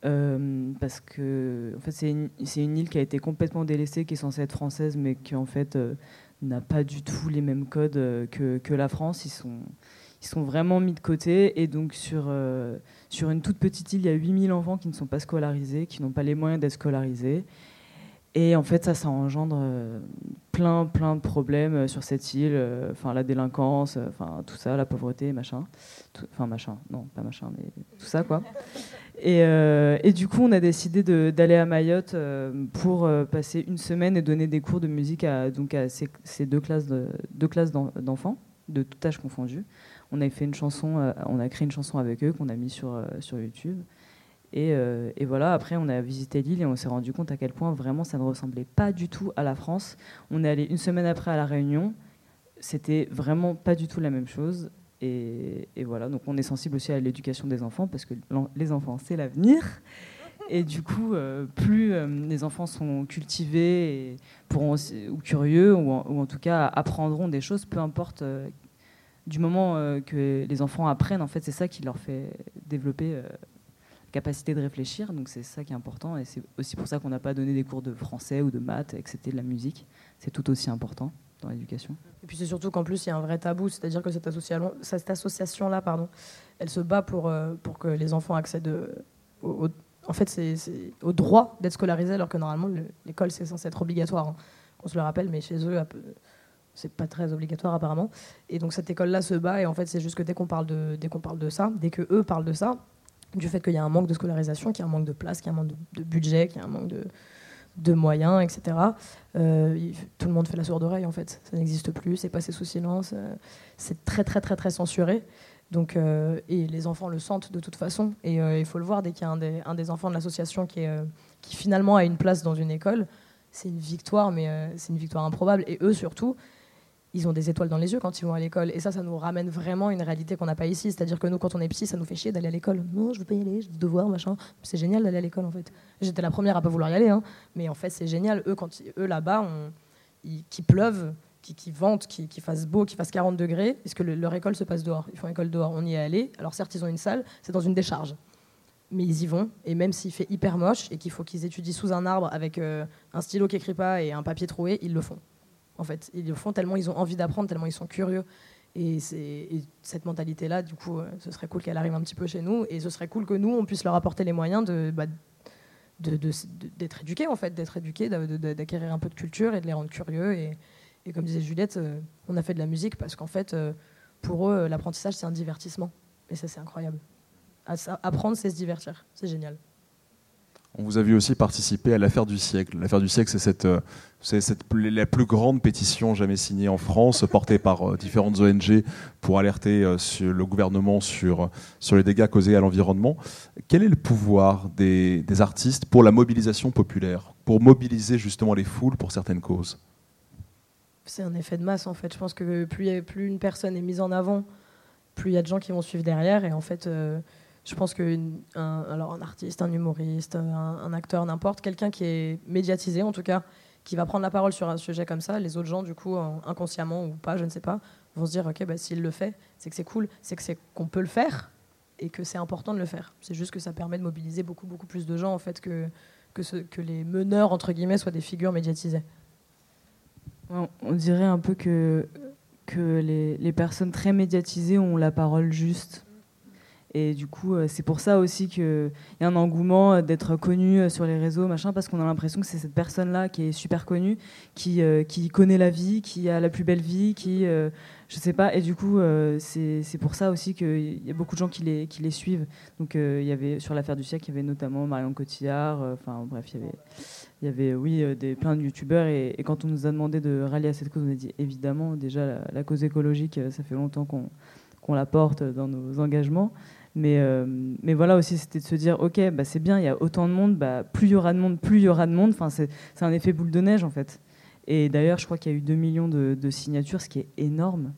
parce que c'est une, île qui a été complètement délaissée, qui est censée être française, mais qui en fait n'a pas du tout les mêmes codes que, la France. Ils ils sont vraiment mis de côté, et donc sur sur une toute petite île, il y a 8000 enfants qui ne sont pas scolarisés, qui n'ont pas les moyens d'être scolarisés. Et en fait, ça, ça engendre euh, plein, plein de problèmes euh, sur cette île. Euh, enfin, la délinquance, enfin, tout ça, la pauvreté, machin. Enfin, machin, non, pas machin, mais tout ça, quoi. Et, et du coup, on a décidé d'aller à Mayotte pour passer une semaine et donner des cours de musique à, donc à ces, ces deux classes d'enfants, de, de tout âge confondu on a fait une chanson, euh, on a créé une chanson avec eux qu'on a mis sur, euh, sur YouTube. Euh, et, voilà, après, on a visité l'île et on s'est rendu compte à quel point vraiment ça ne ressemblait pas du tout à la France. On est allé une semaine après à La Réunion. C'était vraiment pas du tout la même chose. Et, voilà, donc on est sensible aussi à l'éducation des enfants parce que les enfants, c'est l'avenir. Et du coup, plus les enfants sont cultivés et pourront ou curieux, ou en, tout cas apprendront des choses, peu importe du moment que les enfants apprennent, en fait, c'est ça qui leur fait développer la capacité de réfléchir. Donc c'est ça qui est important. Et c'est aussi pour ça qu'on n'a pas donné des cours de français ou de maths et que c'était de la musique. C'est tout aussi important dans l'éducation. Et puis c'est surtout qu'en plus, il y a un vrai tabou. C'est-à-dire que cette association-là, pardon, elle se bat pour, pour que les enfants accèdent au, en fait, c'est au droit d'être scolarisé, alors que normalement, l'école, c'est censé être obligatoire. Hein. On se le rappelle, mais chez eux, c'est pas très obligatoire apparemment. Et donc cette école-là se bat, et en fait, c'est juste que dès qu'on parle de, parle de ça, dès que eux parlent de ça, du fait qu'il y a un manque de scolarisation, qu'il y a un manque de place, qu'il y a un manque de, budget, qu'il y a un manque de, de moyens, etc. Euh, tout le monde fait la sourde oreille en fait. Ça n'existe plus, c'est passé sous silence, euh, c'est très très très très censuré. Donc, euh, et les enfants le sentent de toute façon. Et il faut le voir, dès qu'il y a un des, enfants de l'association qui, euh, qui finalement a une place dans une école, c'est une victoire, mais c'est une victoire improbable. Et eux surtout, ils ont des étoiles dans les yeux quand ils vont à l'école. Et ça, ça nous ramène vraiment une réalité qu'on n'a pas ici. C'est-à-dire que nous, quand on est petit, ça nous fait chier d'aller à l'école. Non, je veux pas y aller, j'ai des devoirs, machin. C'est génial d'aller à l'école, en fait. J'étais la première à pas vouloir y aller, hein. mais en fait, c'est génial. Eux, quand eux là-bas, qui pleuvent, qui, qui ventent, qui, qui fassent beau, qui fassent 40 degrés, puisque que leur école se passe dehors? Ils font école dehors, on y est allé. Alors certes, ils ont une salle, c'est dans une décharge. Mais ils y vont, et même s'il fait hyper moche et qu'il faut qu'ils étudient sous un arbre avec euh, un stylo qui écrit pas et un papier troué, ils le font. En fait, ils le font tellement ils ont envie d'apprendre, tellement ils sont curieux. Et, cette mentalité-là, du coup, euh, ce serait cool qu'elle arrive un petit peu chez nous, et ce serait cool que nous, on puisse leur apporter les moyens bah, d'être éduqués en fait, d'être éduqués, d'acquérir un peu de culture et de les rendre curieux et, et comme disait Juliette, euh, on a fait de la musique parce qu'en fait, euh, pour eux, l'apprentissage, c'est un divertissement. Et ça, c'est incroyable. Apprendre, c'est se divertir. C'est génial. On vous a vu aussi participer à l'affaire du siècle. L'affaire du siècle, c'est cette, euh, cette, la plus grande pétition jamais signée en France, portée par différentes ONG pour alerter sur le gouvernement sur, sur les dégâts causés à l'environnement. Quel est le pouvoir des, artistes pour la mobilisation populaire, pour mobiliser justement les foules pour certaines causes? C'est un effet de masse en fait. Je pense que plus, plus une personne est mise en avant, plus il y a de gens qui vont suivre derrière. Et en fait, euh, je pense qu'un alors un artiste, un humoriste, un, acteur, n'importe, quelqu'un qui est médiatisé en tout cas, qui va prendre la parole sur un sujet comme ça, les autres gens, du coup, inconsciemment ou pas, je ne sais pas, vont se dire ok, bah, s'il le fait, c'est que c'est cool, c'est que c'est qu'on peut le faire et que c'est important de le faire. C'est juste que ça permet de mobiliser beaucoup beaucoup plus de gens en fait que que, les meneurs entre guillemets soient des figures médiatisées. On dirait un peu que, que les, personnes très médiatisées ont la parole juste. Et du coup, euh, c'est pour ça aussi qu'il y a un engouement euh, d'être connu euh, sur les réseaux, machin, parce qu'on a l'impression que c'est cette personne-là qui est super connue, qui, qui connaît la vie, qui a la plus belle vie, qui, je sais pas. Et du coup, c'est pour ça aussi qu'il y a beaucoup de gens qui les, qui les suivent. Donc, il y avait sur l'affaire du siècle, il y avait notamment Marion Cotillard. Enfin, bref, il y avait il y avait oui euh, des, plein de youtubeurs et, quand on nous a demandé de rallier à cette cause, on a dit évidemment déjà la, cause écologique, euh, ça fait longtemps qu'on la porte dans nos engagements. Mais, euh, mais voilà aussi, c'était de se dire, ok, bah c'est bien, il y a autant de monde, bah, plus il y aura de monde, plus il y aura de monde. Enfin, c'est un effet boule de neige en fait. Et d'ailleurs, je crois qu'il y a eu 2 millions de, signatures, ce qui est énorme.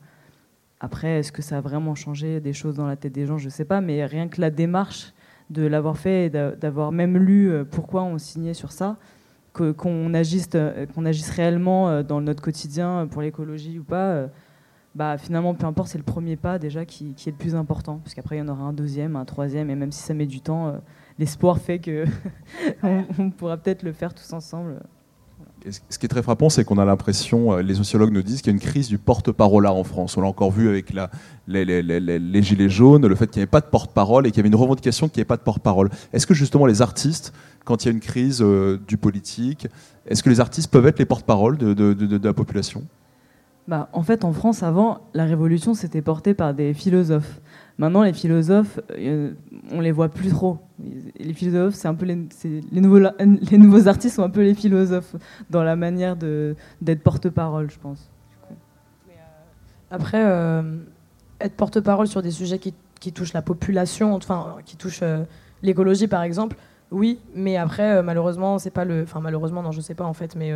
Après, est-ce que ça a vraiment changé des choses dans la tête des gens? Je ne sais pas, mais rien que la démarche de l'avoir fait et d'avoir même lu pourquoi on signait sur ça, qu'on agisse, euh, qu'on agisse réellement euh, dans notre quotidien euh, pour l'écologie ou pas, bah, finalement, peu importe, c'est le premier pas déjà qui, est le plus important. Parce qu'après, il y en aura un deuxième, un troisième, et même si ça met du temps, l'espoir fait que on pourra peut-être le faire tous ensemble. ce qui est très frappant, c'est qu'on a l'impression, les sociologues nous disent qu'il y a une crise du porte-parole en France. On l'a encore vu avec la, les, les, les, gilets jaunes, le fait qu'il n'y avait pas de porte-parole et qu'il y avait une revendication qu'il n'y ait pas de porte-parole. Est-ce que justement les artistes quand il y a une crise euh, du politique Est-ce que les artistes peuvent être les porte-parole de, la population? Bah, En fait, en France, avant, la révolution s'était portée par des philosophes. Maintenant, les philosophes, euh, on les voit plus trop. Les philosophes, c'est un peu les, les, nouveaux, artistes sont un peu les philosophes dans la manière d'être porte-parole, je pense. Euh, après, être porte-parole sur des sujets qui, qui, touchent la population, enfin, qui touchent l'écologie, par exemple, oui, mais après, euh, malheureusement, c'est pas le. Enfin, malheureusement, non, je sais pas en fait, mais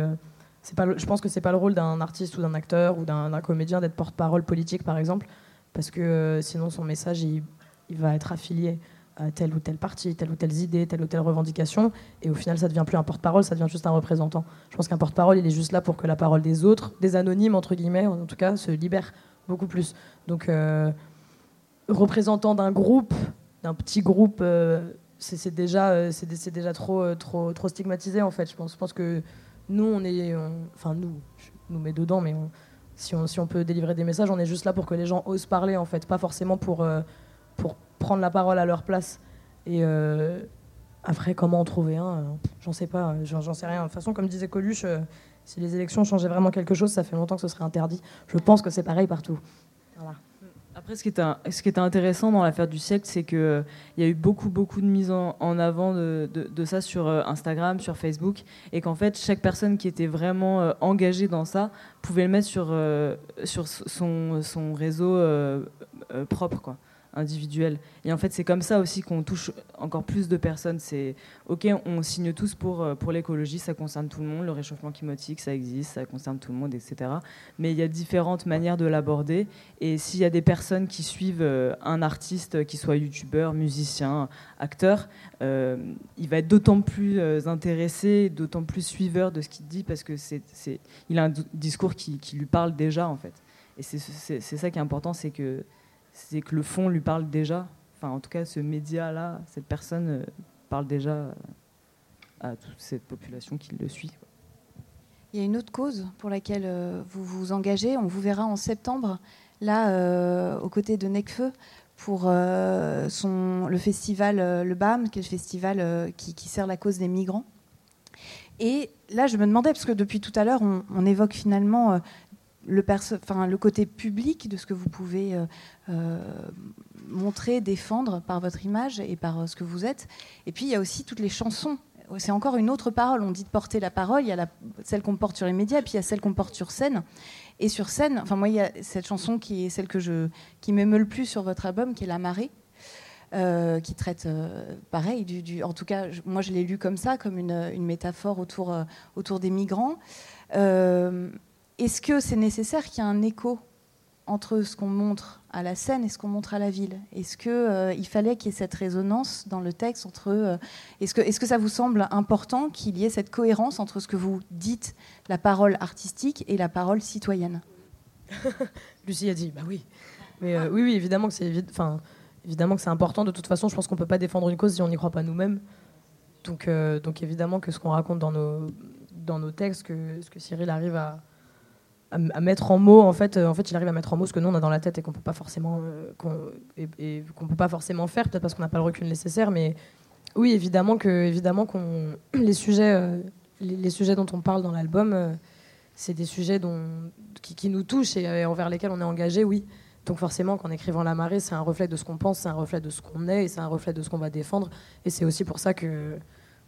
pas. Je pense que c'est pas le rôle d'un artiste ou d'un acteur ou d'un comédien d'être porte-parole politique, par exemple, parce que euh, sinon son message, il, va être affilié à telle ou telle partie, telle ou telle idée, telle ou telle revendication, et au final, ça devient plus un porte-parole, ça devient juste un représentant. Je pense qu'un porte-parole, il est juste là pour que la parole des autres, des anonymes entre guillemets, en tout cas, se libère beaucoup plus. Donc, euh, représentant d'un groupe, d'un petit groupe, euh, c'est déjà, c'est déjà trop, trop, stigmatisé en fait. Je pense que nous, on est, enfin nous, je nous mets dedans, mais si, on, si on peut délivrer des messages, on est juste là pour que les gens osent parler en fait, pas forcément pour, pour prendre la parole à leur place. Et après, comment en trouver un J'en sais pas, j'en sais rien. De toute façon, comme disait Coluche, si les élections changeaient vraiment quelque chose, ça fait longtemps que ce serait interdit. Je pense que c'est pareil partout. Après, ce qui, était intéressant dans l'affaire du siècle, c'est qu'il euh, y a eu beaucoup, beaucoup de mise en, avant de, ça sur euh, Instagram, sur Facebook, et qu'en fait, chaque personne qui était vraiment euh, engagée dans ça pouvait le mettre sur, sur son, son réseau propre. Quoi individuel. Et en fait, c'est comme ça aussi qu'on touche encore plus de personnes. C'est OK, on signe tous pour, euh, pour l'écologie, ça concerne tout le monde, le réchauffement climatique, ça existe, ça concerne tout le monde, etc. Mais il y a différentes manières de l'aborder. Et s'il y a des personnes qui suivent euh, un artiste, qui soit youtubeur, musicien, acteur, euh, il va être d'autant plus intéressé, d'autant plus suiveur de ce qu'il dit parce que c'est, il a un discours qui, qui lui parle déjà, en fait. Et c'est ça qui est important, c'est que c'est que le fond lui parle déjà. Enfin, en tout cas, ce média-là, cette personne euh, parle déjà à toute cette population qui le suit. Il y a une autre cause pour laquelle euh, vous vous engagez. On vous verra en septembre, là, euh, aux côtés de Necfeu, pour le festival Le BAM, qui est le festival qui, sert la cause des migrants. Et là, je me demandais, parce que depuis tout à l'heure, on, évoque finalement le, côté public de ce que vous pouvez euh, euh, montrer, défendre par votre image et par euh, ce que vous êtes. Et puis il y a aussi toutes les chansons. C'est encore une autre parole. On dit de porter la parole. Il y a celle qu'on porte sur les médias, puis il y a celle qu'on porte sur scène. Et sur scène, enfin moi, il y a cette chanson qui est celle que je, qui m'émeut le plus sur votre album, qui est La Marée. qui traite pareil, du, en tout cas, moi je l'ai lu comme ça, comme une, une métaphore autour, autour des migrants. Est-ce que c'est nécessaire qu'il y ait un écho entre ce qu'on montre à la scène et ce qu'on montre à la ville? Est-ce qu'il euh, fallait qu'il y ait cette résonance dans le texte entre euh, Est-ce que, est que ça vous semble important qu'il y ait cette cohérence entre ce que vous dites, la parole artistique, et la parole citoyenne? Lucie a dit, bah oui. Mais euh, oui, oui, évidemment que c'est évidemment que c'est important. De toute façon, je pense qu'on peut pas défendre une cause si on n'y croit pas nous-mêmes. Donc, donc évidemment que ce qu'on raconte dans nos, dans nos textes, que ce que Cyril arrive à, à, mettre en mots en fait euh, en fait il arrive à mettre en mots ce que nous on a dans la tête et qu'on peut pas forcément euh, qu'on peut pas forcément faire peut-être parce qu'on n'a pas le recul nécessaire mais oui évidemment que évidemment qu'on les sujets euh, les, sujets dont on parle dans l'album c'est des sujets dont, qui, nous touchent et, envers lesquels on est engagé oui. Donc forcément qu'en écrivant La Marée c'est un reflet de ce qu'on pense c'est un reflet de ce qu'on est et c'est un reflet de ce qu'on va défendre. Et c'est aussi pour ça que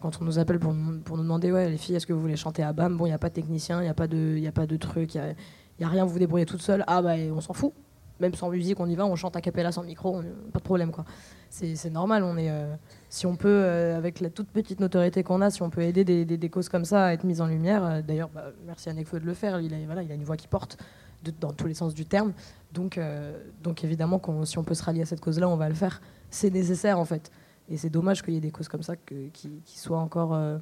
quand on nous appelle pour, nous demander ouais les filles est-ce que vous voulez chanter à BAM? Bon il n'y a pas de technicien il n'y a pas de truc il y, a, rien vous vous débrouillez toute seule. Ah bah on s'en fout. Même sans musique on y va on chante à cappella sans micro pas de problème quoi. C'est normal on est euh, si on peut euh, avec la toute petite notoriété qu'on a si on peut aider des, causes comme ça à être mises en lumière euh, d'ailleurs bah, merci à Nekfeu de le faire. Il a une voix qui porte dans tous les sens du terme. Donc évidemment si on peut se rallier à cette cause là on va le faire. C'est nécessaire en fait et c'est dommage qu'il y ait des causes comme ça qui, soient encore euh,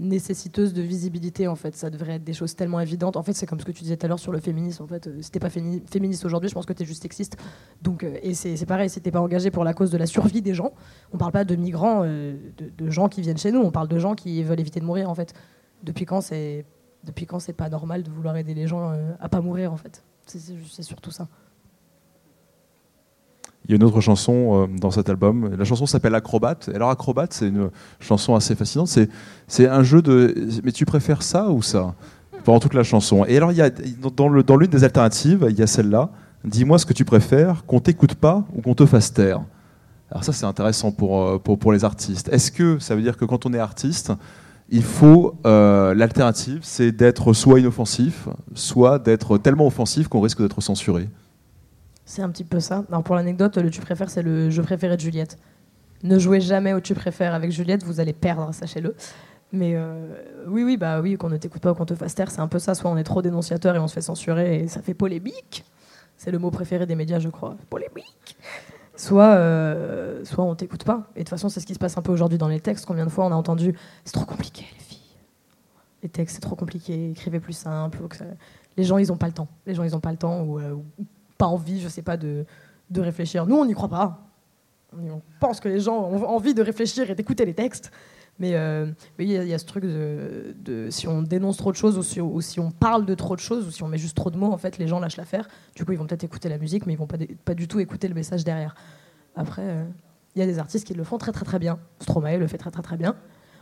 nécessiteuses de visibilité. En fait, ça devrait être des choses tellement évidentes. En fait, c'est comme ce que tu disais tout à l'heure sur le féminisme. En fait, euh, t'es pas féministe aujourd'hui, je pense que tu es juste sexiste. Donc, euh, et c'est pareil, si t'es pas engagé pour la cause de la survie des gens, on parle pas de migrants, de, gens qui viennent chez nous. On parle de gens qui veulent éviter de mourir. En fait, depuis quand c'est depuis quand c'est pas normal de vouloir aider les gens à pas mourir En fait, c'est surtout ça. Il y a une autre chanson euh, dans cet album. La chanson s'appelle Acrobat. Et alors Acrobat, c'est une chanson assez fascinante. C'est, c'est un jeu de. Mais tu préfères ça ou ça? Pendant toute la chanson. Et alors, il y a, dans, le, dans l'une des alternatives, il y a celle-là. Dis-moi ce que tu préfères, qu'on t'écoute pas ou qu'on te fasse taire. Alors ça, c'est intéressant pour, euh, pour, les artistes. Est-ce que ça veut dire que quand on est artiste, il faut euh, l'alternative, c'est d'être soit inoffensif, soit d'être tellement offensif qu'on risque d'être censuré? C'est un petit peu ça. Alors pour l'anecdote, le tu préfères, c'est le je préférais de Juliette. Ne jouez jamais au tu préfères avec Juliette, vous allez perdre, sachez-le. Mais euh, oui, oui, bah oui, qu'on ne t'écoute pas ou qu'on te fasse taire, c'est un peu ça. Soit on est trop dénonciateur et on se fait censurer et ça fait polémique. C'est le mot préféré des médias, je crois. Polémique. Soit, euh, soit on t'écoute pas. Et de toute façon, c'est ce qui se passe un peu aujourd'hui dans les textes. Combien de fois on a entendu c'est trop compliqué, les filles. Les textes, c'est trop compliqué. Écrivez plus simple. Les gens, ils ont pas le temps. Les gens, ils ont pas le temps. Euh, pas envie, je sais pas, de, de réfléchir. Nous, on n'y croit pas. On pense que les gens ont envie de réfléchir et d'écouter les textes. Mais euh, il y, a ce truc de, si on dénonce trop de choses ou si, on parle de trop de choses ou si on met juste trop de mots, en fait, les gens lâchent l'affaire. Du coup, ils vont peut-être écouter la musique, mais ils vont pas, pas du tout écouter le message derrière. Après, euh, il y a des artistes qui le font très très très bien. Stromae le fait très très très bien.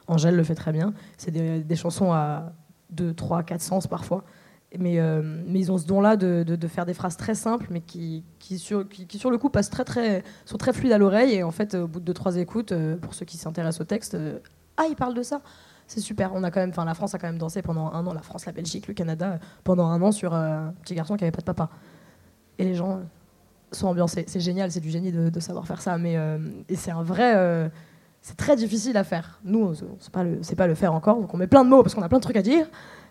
Angèle le fait très bien. C'est des, chansons à 2, 3, 4 sens parfois. Mais, euh, mais ils ont ce don-là de, faire des phrases très simples, mais qui, sur, le coup passent très, sont très fluides à l'oreille. Et en fait, au bout de 2-3 écoutes, pour ceux qui s'intéressent au texte, ah, il parle de ça c'est super. On a quand même, la France a quand même dansé pendant un an. La France, la Belgique, le Canada, pendant un an sur euh, un petit garçon qui avait pas de papa. Et les gens sont ambiancés. C'est génial, c'est du génie de, savoir faire ça. Mais euh, et c'est un vrai, euh, c'est très difficile à faire. Nous, sait pas le, pas le faire encore. Donc on met plein de mots parce qu'on a plein de trucs à dire.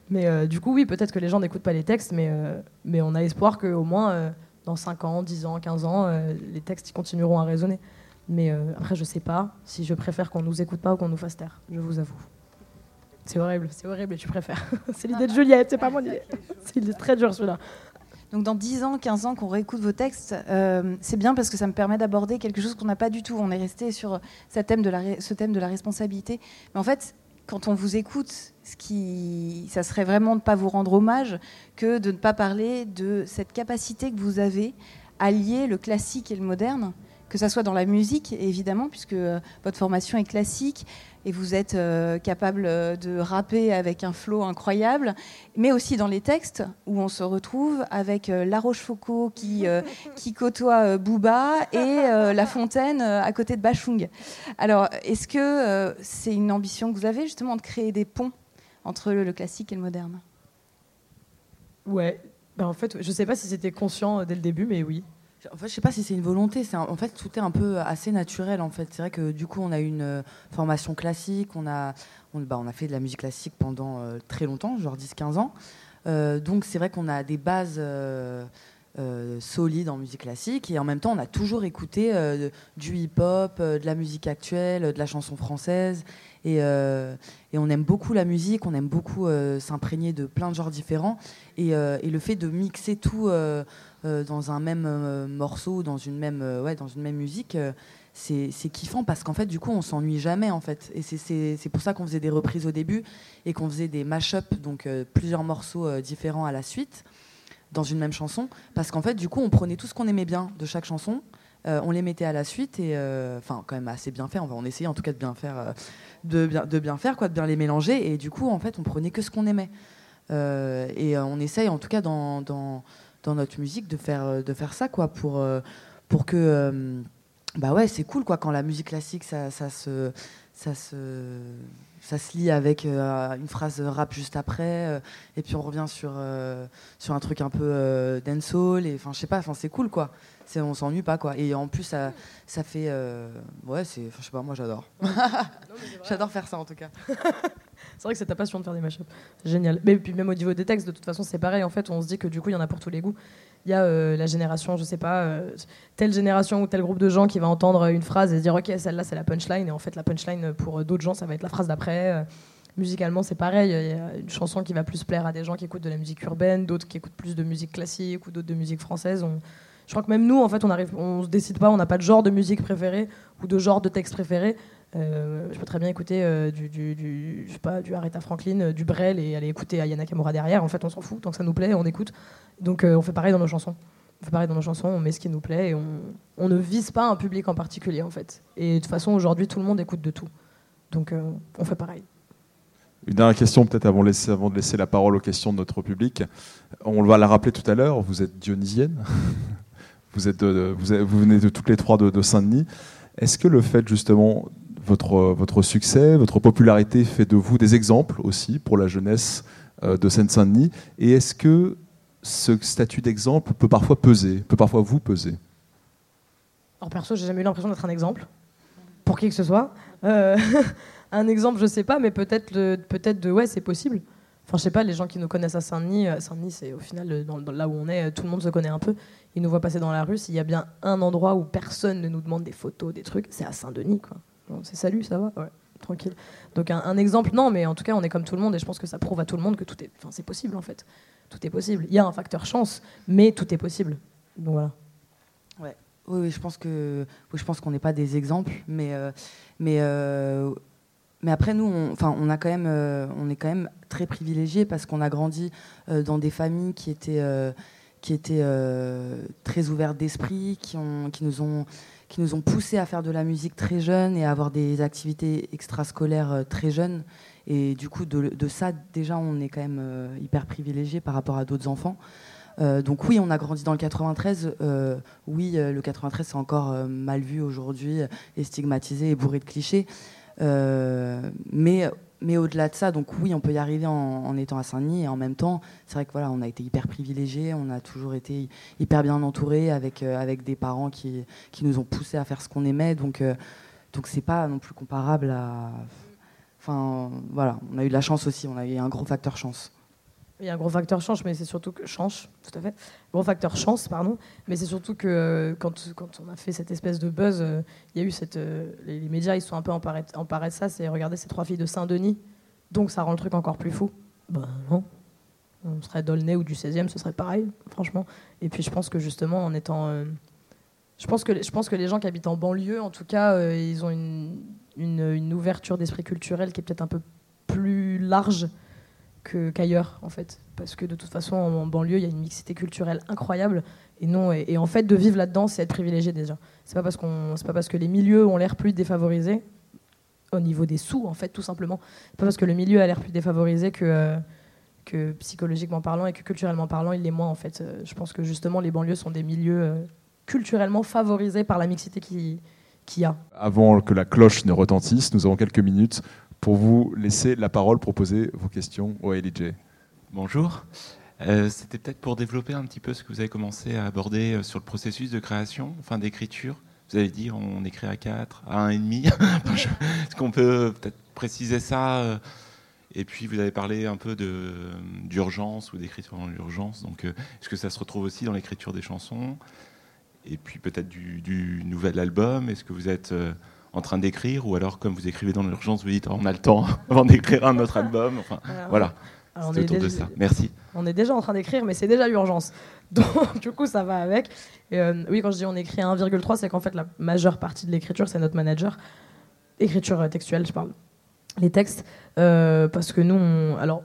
Mais du coup, oui, peut-être que les gens n'écoutent pas les textes, mais mais on a espoir qu'au moins dans 5 ans, 10 ans, 15 ans, les textes continueront à résonner. Mais euh, après, je sais pas si je préfère qu'on nous écoute pas ou qu'on nous fasse taire, je vous avoue. C'est horrible, c'est horrible et tu préfères. c'est l'idée de Juliette, c'est pas mon idée. C'est très dur celui-là. Donc dans 10 ans, 15 ans qu'on réécoute vos textes, euh, c'est bien parce que ça me permet d'aborder quelque chose qu'on n'a pas du tout. On est resté sur ce thème, de la, ce thème de la responsabilité. Mais en fait, quand on vous écoute, ce qui, ça serait vraiment de ne pas vous rendre hommage que de ne pas parler de cette capacité que vous avez à lier le classique et le moderne que ça soit dans la musique, évidemment, puisque euh, votre formation est classique et vous êtes euh, capable euh, de rapper avec un flow incroyable, mais aussi dans les textes où on se retrouve avec La Rochefoucauld qui, qui côtoie Booba et La Fontaine à côté de Bachung. Alors, est-ce que c'est une ambition que vous avez justement de créer des ponts entre le, classique et le moderne? Ouais, ben, en fait, je ne sais pas si c'était conscient dès le début, mais oui. En fait, je sais pas si c'est une volonté. en fait, tout est un peu assez naturel. En fait, c'est vrai que du coup, on a une euh, formation classique. On a, bah, on a fait de la musique classique pendant euh, très longtemps, genre 10-15 ans. Euh, donc, c'est vrai qu'on a des bases solides en musique classique. Et en même temps, on a toujours écouté du hip-hop, de la musique actuelle, de la chanson française. Et, on aime beaucoup la musique. On aime beaucoup s'imprégner de plein de genres différents. Et, le fait de mixer tout dans un même euh, morceau, dans une même, euh, ouais, dans une même musique, c'est kiffant parce qu'en fait, du coup, on s'ennuie jamais en fait. Et c'est pour ça qu'on faisait des reprises au début et qu'on faisait des mash-up, donc plusieurs morceaux différents à la suite dans une même chanson, parce qu'en fait, du coup, on prenait tout ce qu'on aimait bien de chaque chanson, on les mettait à la suite et, enfin, quand même assez bien faire. On, va, on essayait en tout cas de bien faire, de bien, de bien faire, quoi, de bien les mélanger. Et du coup, en fait, on prenait que ce qu'on aimait. et on essaye, en tout cas, dans, dans dans notre musique de faire, euh, de faire ça, quoi, pour, euh, pour que. Euh, bah ouais, c'est cool, quoi, quand la musique classique, ça, ça se. Ça se ça se lie avec une phrase rap juste après, et puis on revient sur, sur un truc un peu dancehall, et enfin je sais pas, enfin c'est cool quoi. C'est, on s'ennuie pas quoi. Et en plus ça, ça fait, ouais c'est, je sais pas, moi j'adore. j'adore faire ça en tout cas. c'est vrai que c'est ta passion de faire des mashups. Génial. Mais puis même au niveau des textes, de toute façon, c'est pareil. En fait, on se dit que du coup, il y en a pour tous les goûts. Il y a euh, la génération, je sais pas, euh, telle génération ou tel groupe de gens qui va entendre une phrase et se dire ok, celle-là c'est la punchline. Et en fait, la punchline pour d'autres gens, ça va être la phrase d'après. Musicalement, c'est pareil. Il y a une chanson qui va plus plaire à des gens qui écoutent de la musique urbaine, d'autres qui écoutent plus de musique classique ou d'autres de musique française. Je crois que même nous, en fait, on arrive, on se décide pas, on n'a pas de genre de musique préféré ou de genre de texte préféré. Euh, je peux très bien écouter euh, du, je sais pas, du Aretha Franklin, euh, du Brel et aller écouter Ayana Kamura derrière. En fait, on s'en fout. Tant que ça nous plaît, on écoute. Donc, on fait pareil dans nos chansons. On fait pareil dans nos chansons, on met ce qui nous plaît et on, on ne vise pas un public en particulier, en fait. Et de toute façon, aujourd'hui, tout le monde écoute de tout. Donc, on fait pareil. Une dernière question, peut-être avant, avant, de laisser la parole aux questions de notre public. On va la rappeler tout à l'heure, vous êtes dionysienne. vous, êtes vous, vous, venez de toutes les trois de, de Saint-Denis. Est-ce que le fait justement votre, votre succès, votre popularité fait de vous des exemples aussi pour la jeunesse euh, de Seine-Saint-Denis? Et est-ce que ce statut d'exemple peut parfois peser, peut parfois vous peser? Alors perso, j'ai jamais eu l'impression d'être un exemple pour qui que ce soit. Euh, un exemple, je sais pas, mais peut-être peut-être de ouais, c'est possible. Enfin, je sais pas, les gens qui nous connaissent à Saint-Denis, euh, Saint-Denis, c'est au final dans, là où on est, tout le monde se connaît un peu. Ils nous voient passer dans la rue. S'il y a bien un endroit où personne ne nous demande des photos, des trucs, c'est à Saint-Denis, quoi c'est salut, ça va? Ouais, tranquille. Donc un, exemple, non, mais en tout cas, on est comme tout le monde et je pense que ça prouve à tout le monde que tout est, enfin, c'est possible en fait. Tout est possible. Il y a un facteur chance, mais tout est possible. Donc voilà. Oui, oui, je pense que je pense qu'on n'est pas des exemples, mais euh, mais euh, mais après nous, on, enfin, on a quand même, euh, on est quand même très privilégiés parce qu'on a grandi dans des familles qui étaient qui étaient très ouvertes d'esprit, qui ont qui nous ont qui nous ont poussé à faire de la musique très jeune et à avoir des activités extrascolaires très jeunes. Et du coup, de, de ça, déjà, on est quand même hyper privilégié par rapport à d'autres enfants. Euh, donc oui, on a grandi dans le 93. Euh, oui, euh, le 93 c'est encore mal vu aujourd'hui et stigmatisé et bourré de clichés. Mais mais au-delà de ça, donc oui, on peut y arriver en, étant à Saint-Denis et en même temps, c'est vrai que voilà, on a été hyper privilégiés, on a toujours été hyper bien entourés avec avec des parents qui qui nous ont poussés à faire ce qu'on aimait. Donc euh, donc c'est pas non plus comparable à. Enfin voilà, on a eu de la chance aussi, on a eu un gros facteur chance. Il y a un gros facteur chance, mais c'est surtout que change, tout à fait. Gros facteur chance, pardon. Mais c'est surtout que euh, quand, on a fait cette espèce de buzz, euh, il y a eu cette, euh, les, médias, ils sont un peu emparés, de ça. C'est regarder ces trois filles de Saint-Denis, donc ça rend le truc encore plus fou. Ben non, on serait d'Aulnay ou du 16e, ce serait pareil, franchement. Et puis je pense que justement, en étant, je pense que je pense que les gens qui habitent en banlieue, en tout cas, ils ont une, une ouverture d'esprit culturel qui est peut-être un peu plus large qu'ailleurs en fait. Parce que de toute façon en, banlieue il y a une mixité culturelle incroyable. Et non et, en fait de vivre là-dedans c'est être privilégié déjà. C'est pas pas parce que les milieux ont l'air plus défavorisés au niveau des sous en fait tout simplement. C'est pas parce que le milieu a l'air plus défavorisé que euh, que psychologiquement parlant et que culturellement parlant il l'est moins en fait. Euh, je pense que justement les banlieues sont des milieux euh, culturellement favorisés par la mixité qui qu'il y a. Avant que la cloche ne retentisse, nous avons quelques minutes pour vous laisser la parole pour poser vos questions au LJ. Bonjour. Euh, C'était peut-être pour développer un petit peu ce que vous avez commencé à aborder euh, sur le processus de création, enfin d'écriture. Vous avez dit on écrit à 4, à 1,5. Enfin, je- Est-ce qu'on peut peut-être préciser ça euh, Et puis vous avez parlé un peu d'urgence ou d'écriture dans l'urgence. Donc est-ce que ça se retrouve aussi dans l'écriture des chansons Et puis peut-être du, du nouvel album Est-ce que vous êtes en train d'écrire ou alors comme vous écrivez dans l'urgence, vous dites Oh, on a le temps avant d'écrire un autre album Enfin voilà, Alors, on c'est est autour de déjà- ça. Merci. On est déjà en train d'écrire, mais c'est déjà l'urgence. Donc, du coup, ça va avec. Et, euh, oui, quand je dis on écrit à 1,3, c'est qu'en fait, la majeure partie de l'écriture, c'est notre manager. Écriture euh, textuelle, je parle. Les textes. Euh, parce que nous, on- alors,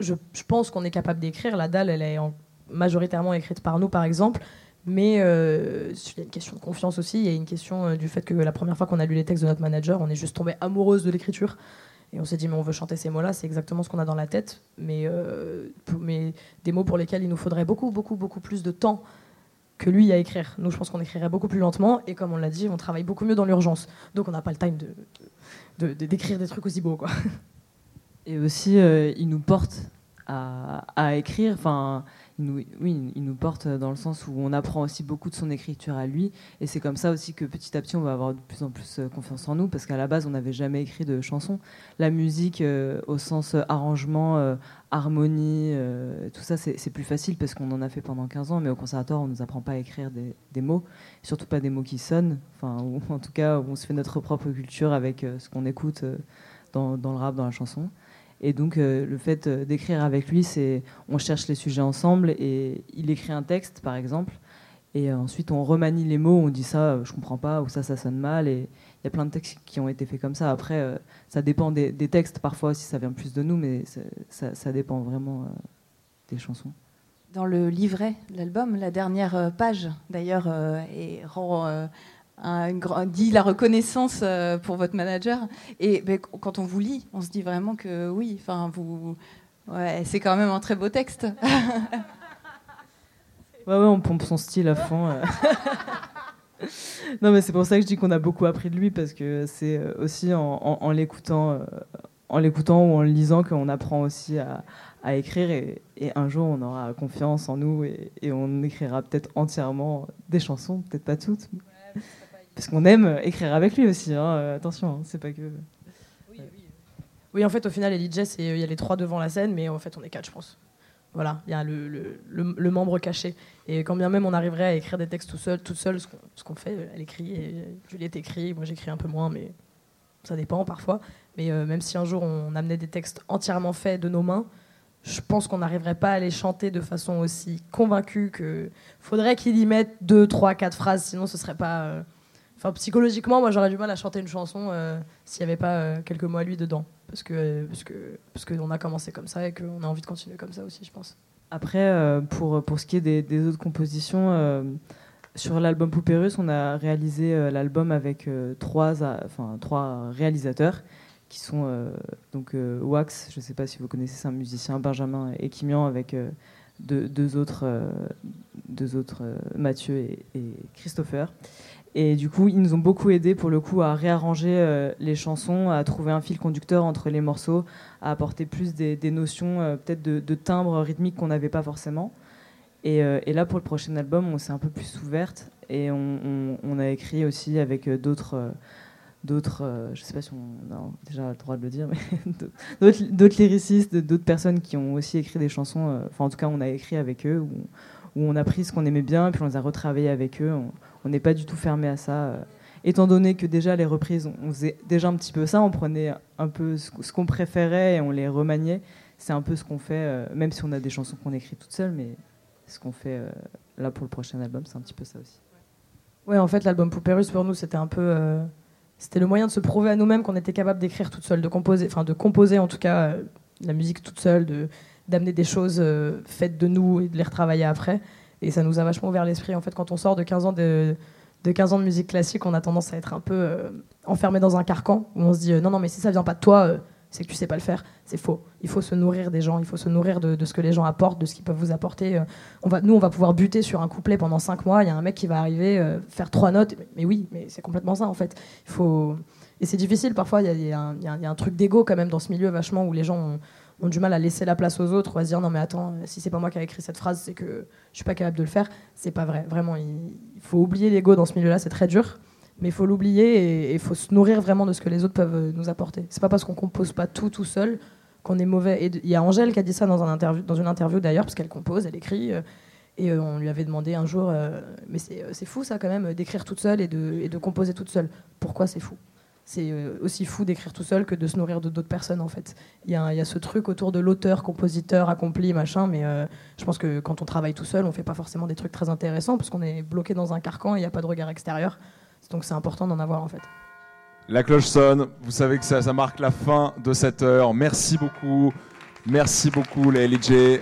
je, je pense qu'on est capable d'écrire. La dalle, elle est en- majoritairement écrite par nous, par exemple. Mais euh, il y a une question de confiance aussi. Il y a une question euh, du fait que la première fois qu'on a lu les textes de notre manager, on est juste tombé amoureuse de l'écriture. Et on s'est dit, mais on veut chanter ces mots-là, c'est exactement ce qu'on a dans la tête. Mais, euh, mais des mots pour lesquels il nous faudrait beaucoup, beaucoup, beaucoup plus de temps que lui à écrire. Nous, je pense qu'on écrirait beaucoup plus lentement. Et comme on l'a dit, on travaille beaucoup mieux dans l'urgence. Donc on n'a pas le time de, de- de- d'écrire des trucs aussi beaux. Quoi. Et aussi, il nous porte à, écrire. Enfin, il nous, oui, il nous porte dans le sens où on apprend aussi beaucoup de son écriture à lui. Et c'est comme ça aussi que petit à petit, on va avoir de plus en plus euh, confiance en nous, parce qu'à la base, on n'avait jamais écrit de chansons. La musique, euh, au sens euh, arrangement, harmonie, tout ça, c'est plus facile parce qu'on en a fait pendant 15 ans. Mais au conservatoire, on ne nous apprend pas à écrire des, mots, surtout pas des mots qui sonnent. Enfin, ou en tout cas, on se fait notre propre culture avec ce qu'on écoute dans le rap, dans la chanson. Et donc, euh, le fait euh, d'écrire avec lui, c'est on cherche les sujets ensemble et il écrit un texte, par exemple, et ensuite on remanie les mots, on dit ça, euh, je comprends pas, ou ça, ça sonne mal. Et il y a plein de textes qui ont été faits comme ça. Après, ça dépend des, textes, parfois, si ça vient plus de nous, mais ça, dépend vraiment des chansons. Dans le livret de l'album, la dernière page, d'ailleurs, rend, un- dit la reconnaissance euh, pour votre manager. Et ben, qu- quand on vous lit, on se dit vraiment que oui, enfin, vous, ouais, c'est quand même un très beau texte. Ouais, ouais, on pompe son style à fond. euh. non, mais c'est pour ça que je dis qu'on a beaucoup appris de lui, parce que c'est euh, aussi en, en- en l'écoutant, euh, en l'écoutant ou en le lisant qu'on apprend aussi à, à écrire. Et, et un jour, on aura confiance en nous et, et on écrira peut-être entièrement des chansons, peut-être pas toutes. Parce qu'on aime écrire avec lui aussi. hein, euh, attention, hein, c'est pas que. Oui, en fait, au final, les DJ, c'est- il y a les trois devant la scène, mais en fait, on est quatre, je pense. Voilà, il y a le, membre caché. Et quand bien même on arriverait à écrire des textes tout seul, toute seule, ce qu'on fait, elle écrit, et Juliette écrit, moi j'écris un peu moins, mais ça dépend parfois. Mais euh, même si un jour on amenait des textes entièrement faits de nos mains, je pense qu'on n'arriverait pas à les chanter de façon aussi convaincue que faudrait qu'il y mette deux, trois, quatre phrases, sinon ce serait pas. euh, Psychologiquement, moi j'aurais du mal à chanter une chanson euh, s'il n'y avait pas euh, quelques mots à lui dedans. Parce que parce que parce qu'on a commencé comme ça et qu'on a envie de continuer comme ça aussi, je pense. Après, euh, pour, pour ce qui est des, autres compositions, euh, sur l'album Poupée Russe, on a réalisé euh, l'album avec euh, trois, enfin, trois réalisateurs qui sont euh, donc euh, Wax, je ne sais pas si vous connaissez, c'est un musicien, Benjamin Ekimian, avec euh, deux, autres, euh, deux autres euh, Mathieu et, et Christopher. Et du coup, ils nous ont beaucoup aidés pour le coup à réarranger euh, les chansons, à trouver un fil conducteur entre les morceaux, à apporter plus des, notions euh, peut-être de, de timbre rythmique qu'on n'avait pas forcément. Et, euh, et là, pour le prochain album, on s'est un peu plus ouverte et on, a écrit aussi avec d'autres, d'autres, je sais pas si on a déjà le droit de le dire, mais d'autres, lyricistes, d'autres personnes qui ont aussi écrit des chansons. Enfin, en tout cas, on a écrit avec eux où, on a pris ce qu'on aimait bien, puis on les a retravaillés avec eux. On n'est pas du tout fermé à ça. euh, étant donné que déjà les reprises, on, faisait déjà un petit peu ça, on prenait un peu ce, qu'on préférait et on les remaniait. C'est un peu ce qu'on fait, euh, même si on a des chansons qu'on écrit toutes seules, mais ce qu'on fait euh, là pour le prochain album, c'est un petit peu ça aussi. Ouais, en fait, l'album Poupée Russe, pour nous, c'était un peu. c'était le moyen de se prouver à nous-mêmes qu'on était capable d'écrire toute seule, de composer, enfin de composer en tout cas la musique toute seule, de d'amener des choses faites de nous et de les retravailler après. Et ça nous a vachement ouvert l'esprit. En fait, quand on sort de 15 ans de, de 15 ans de musique classique, on a tendance à être un peu euh, enfermé dans un carcan où on se dit euh, non, non, mais si ça vient pas de toi, euh, c'est que tu sais pas le faire. C'est faux. Il faut se nourrir des gens, il faut se nourrir de, de ce que les gens apportent, de ce qu'ils peuvent vous apporter. On va, nous, on va pouvoir buter sur un couplet pendant 5 mois. Il y a un mec qui va arriver, faire trois notes. Mais, oui, mais c'est complètement ça en fait. Il faut. Et c'est difficile parfois. Il y y, y y a un truc d'ego quand même dans ce milieu vachement où les gens ont, ont du mal à laisser la place aux autres ou à se dire non mais attends, si c'est pas moi qui a écrit cette phrase, c'est que je suis pas capable de le faire. C'est pas vrai. Vraiment, il, faut oublier l'ego dans ce milieu-là. C'est très dur. Mais il faut l'oublier et il faut se nourrir vraiment de ce que les autres peuvent euh, nous apporter. C'est pas parce qu'on compose pas tout tout seul qu'on est mauvais. Et il y a Angèle qui a dit ça dans, un interview, dans une interview d'ailleurs, parce qu'elle compose, elle écrit. euh, et euh, on lui avait demandé un jour, mais c'est fou ça quand même, d'écrire toute seule et de, et de composer toute seule. Pourquoi c'est fou? C'est euh, aussi fou d'écrire tout seul que de se nourrir de d'autres personnes en fait. Il y, a ce truc autour de l'auteur, compositeur, accompli, machin, mais euh, je pense que quand on travaille tout seul, on fait pas forcément des trucs très intéressants parce qu'on est bloqué dans un carcan et il n'y a pas de regard extérieur. Donc c'est important d'en avoir en fait. La cloche sonne, vous savez que ça, ça marque la fin de cette heure. Merci beaucoup. Merci beaucoup les LJ.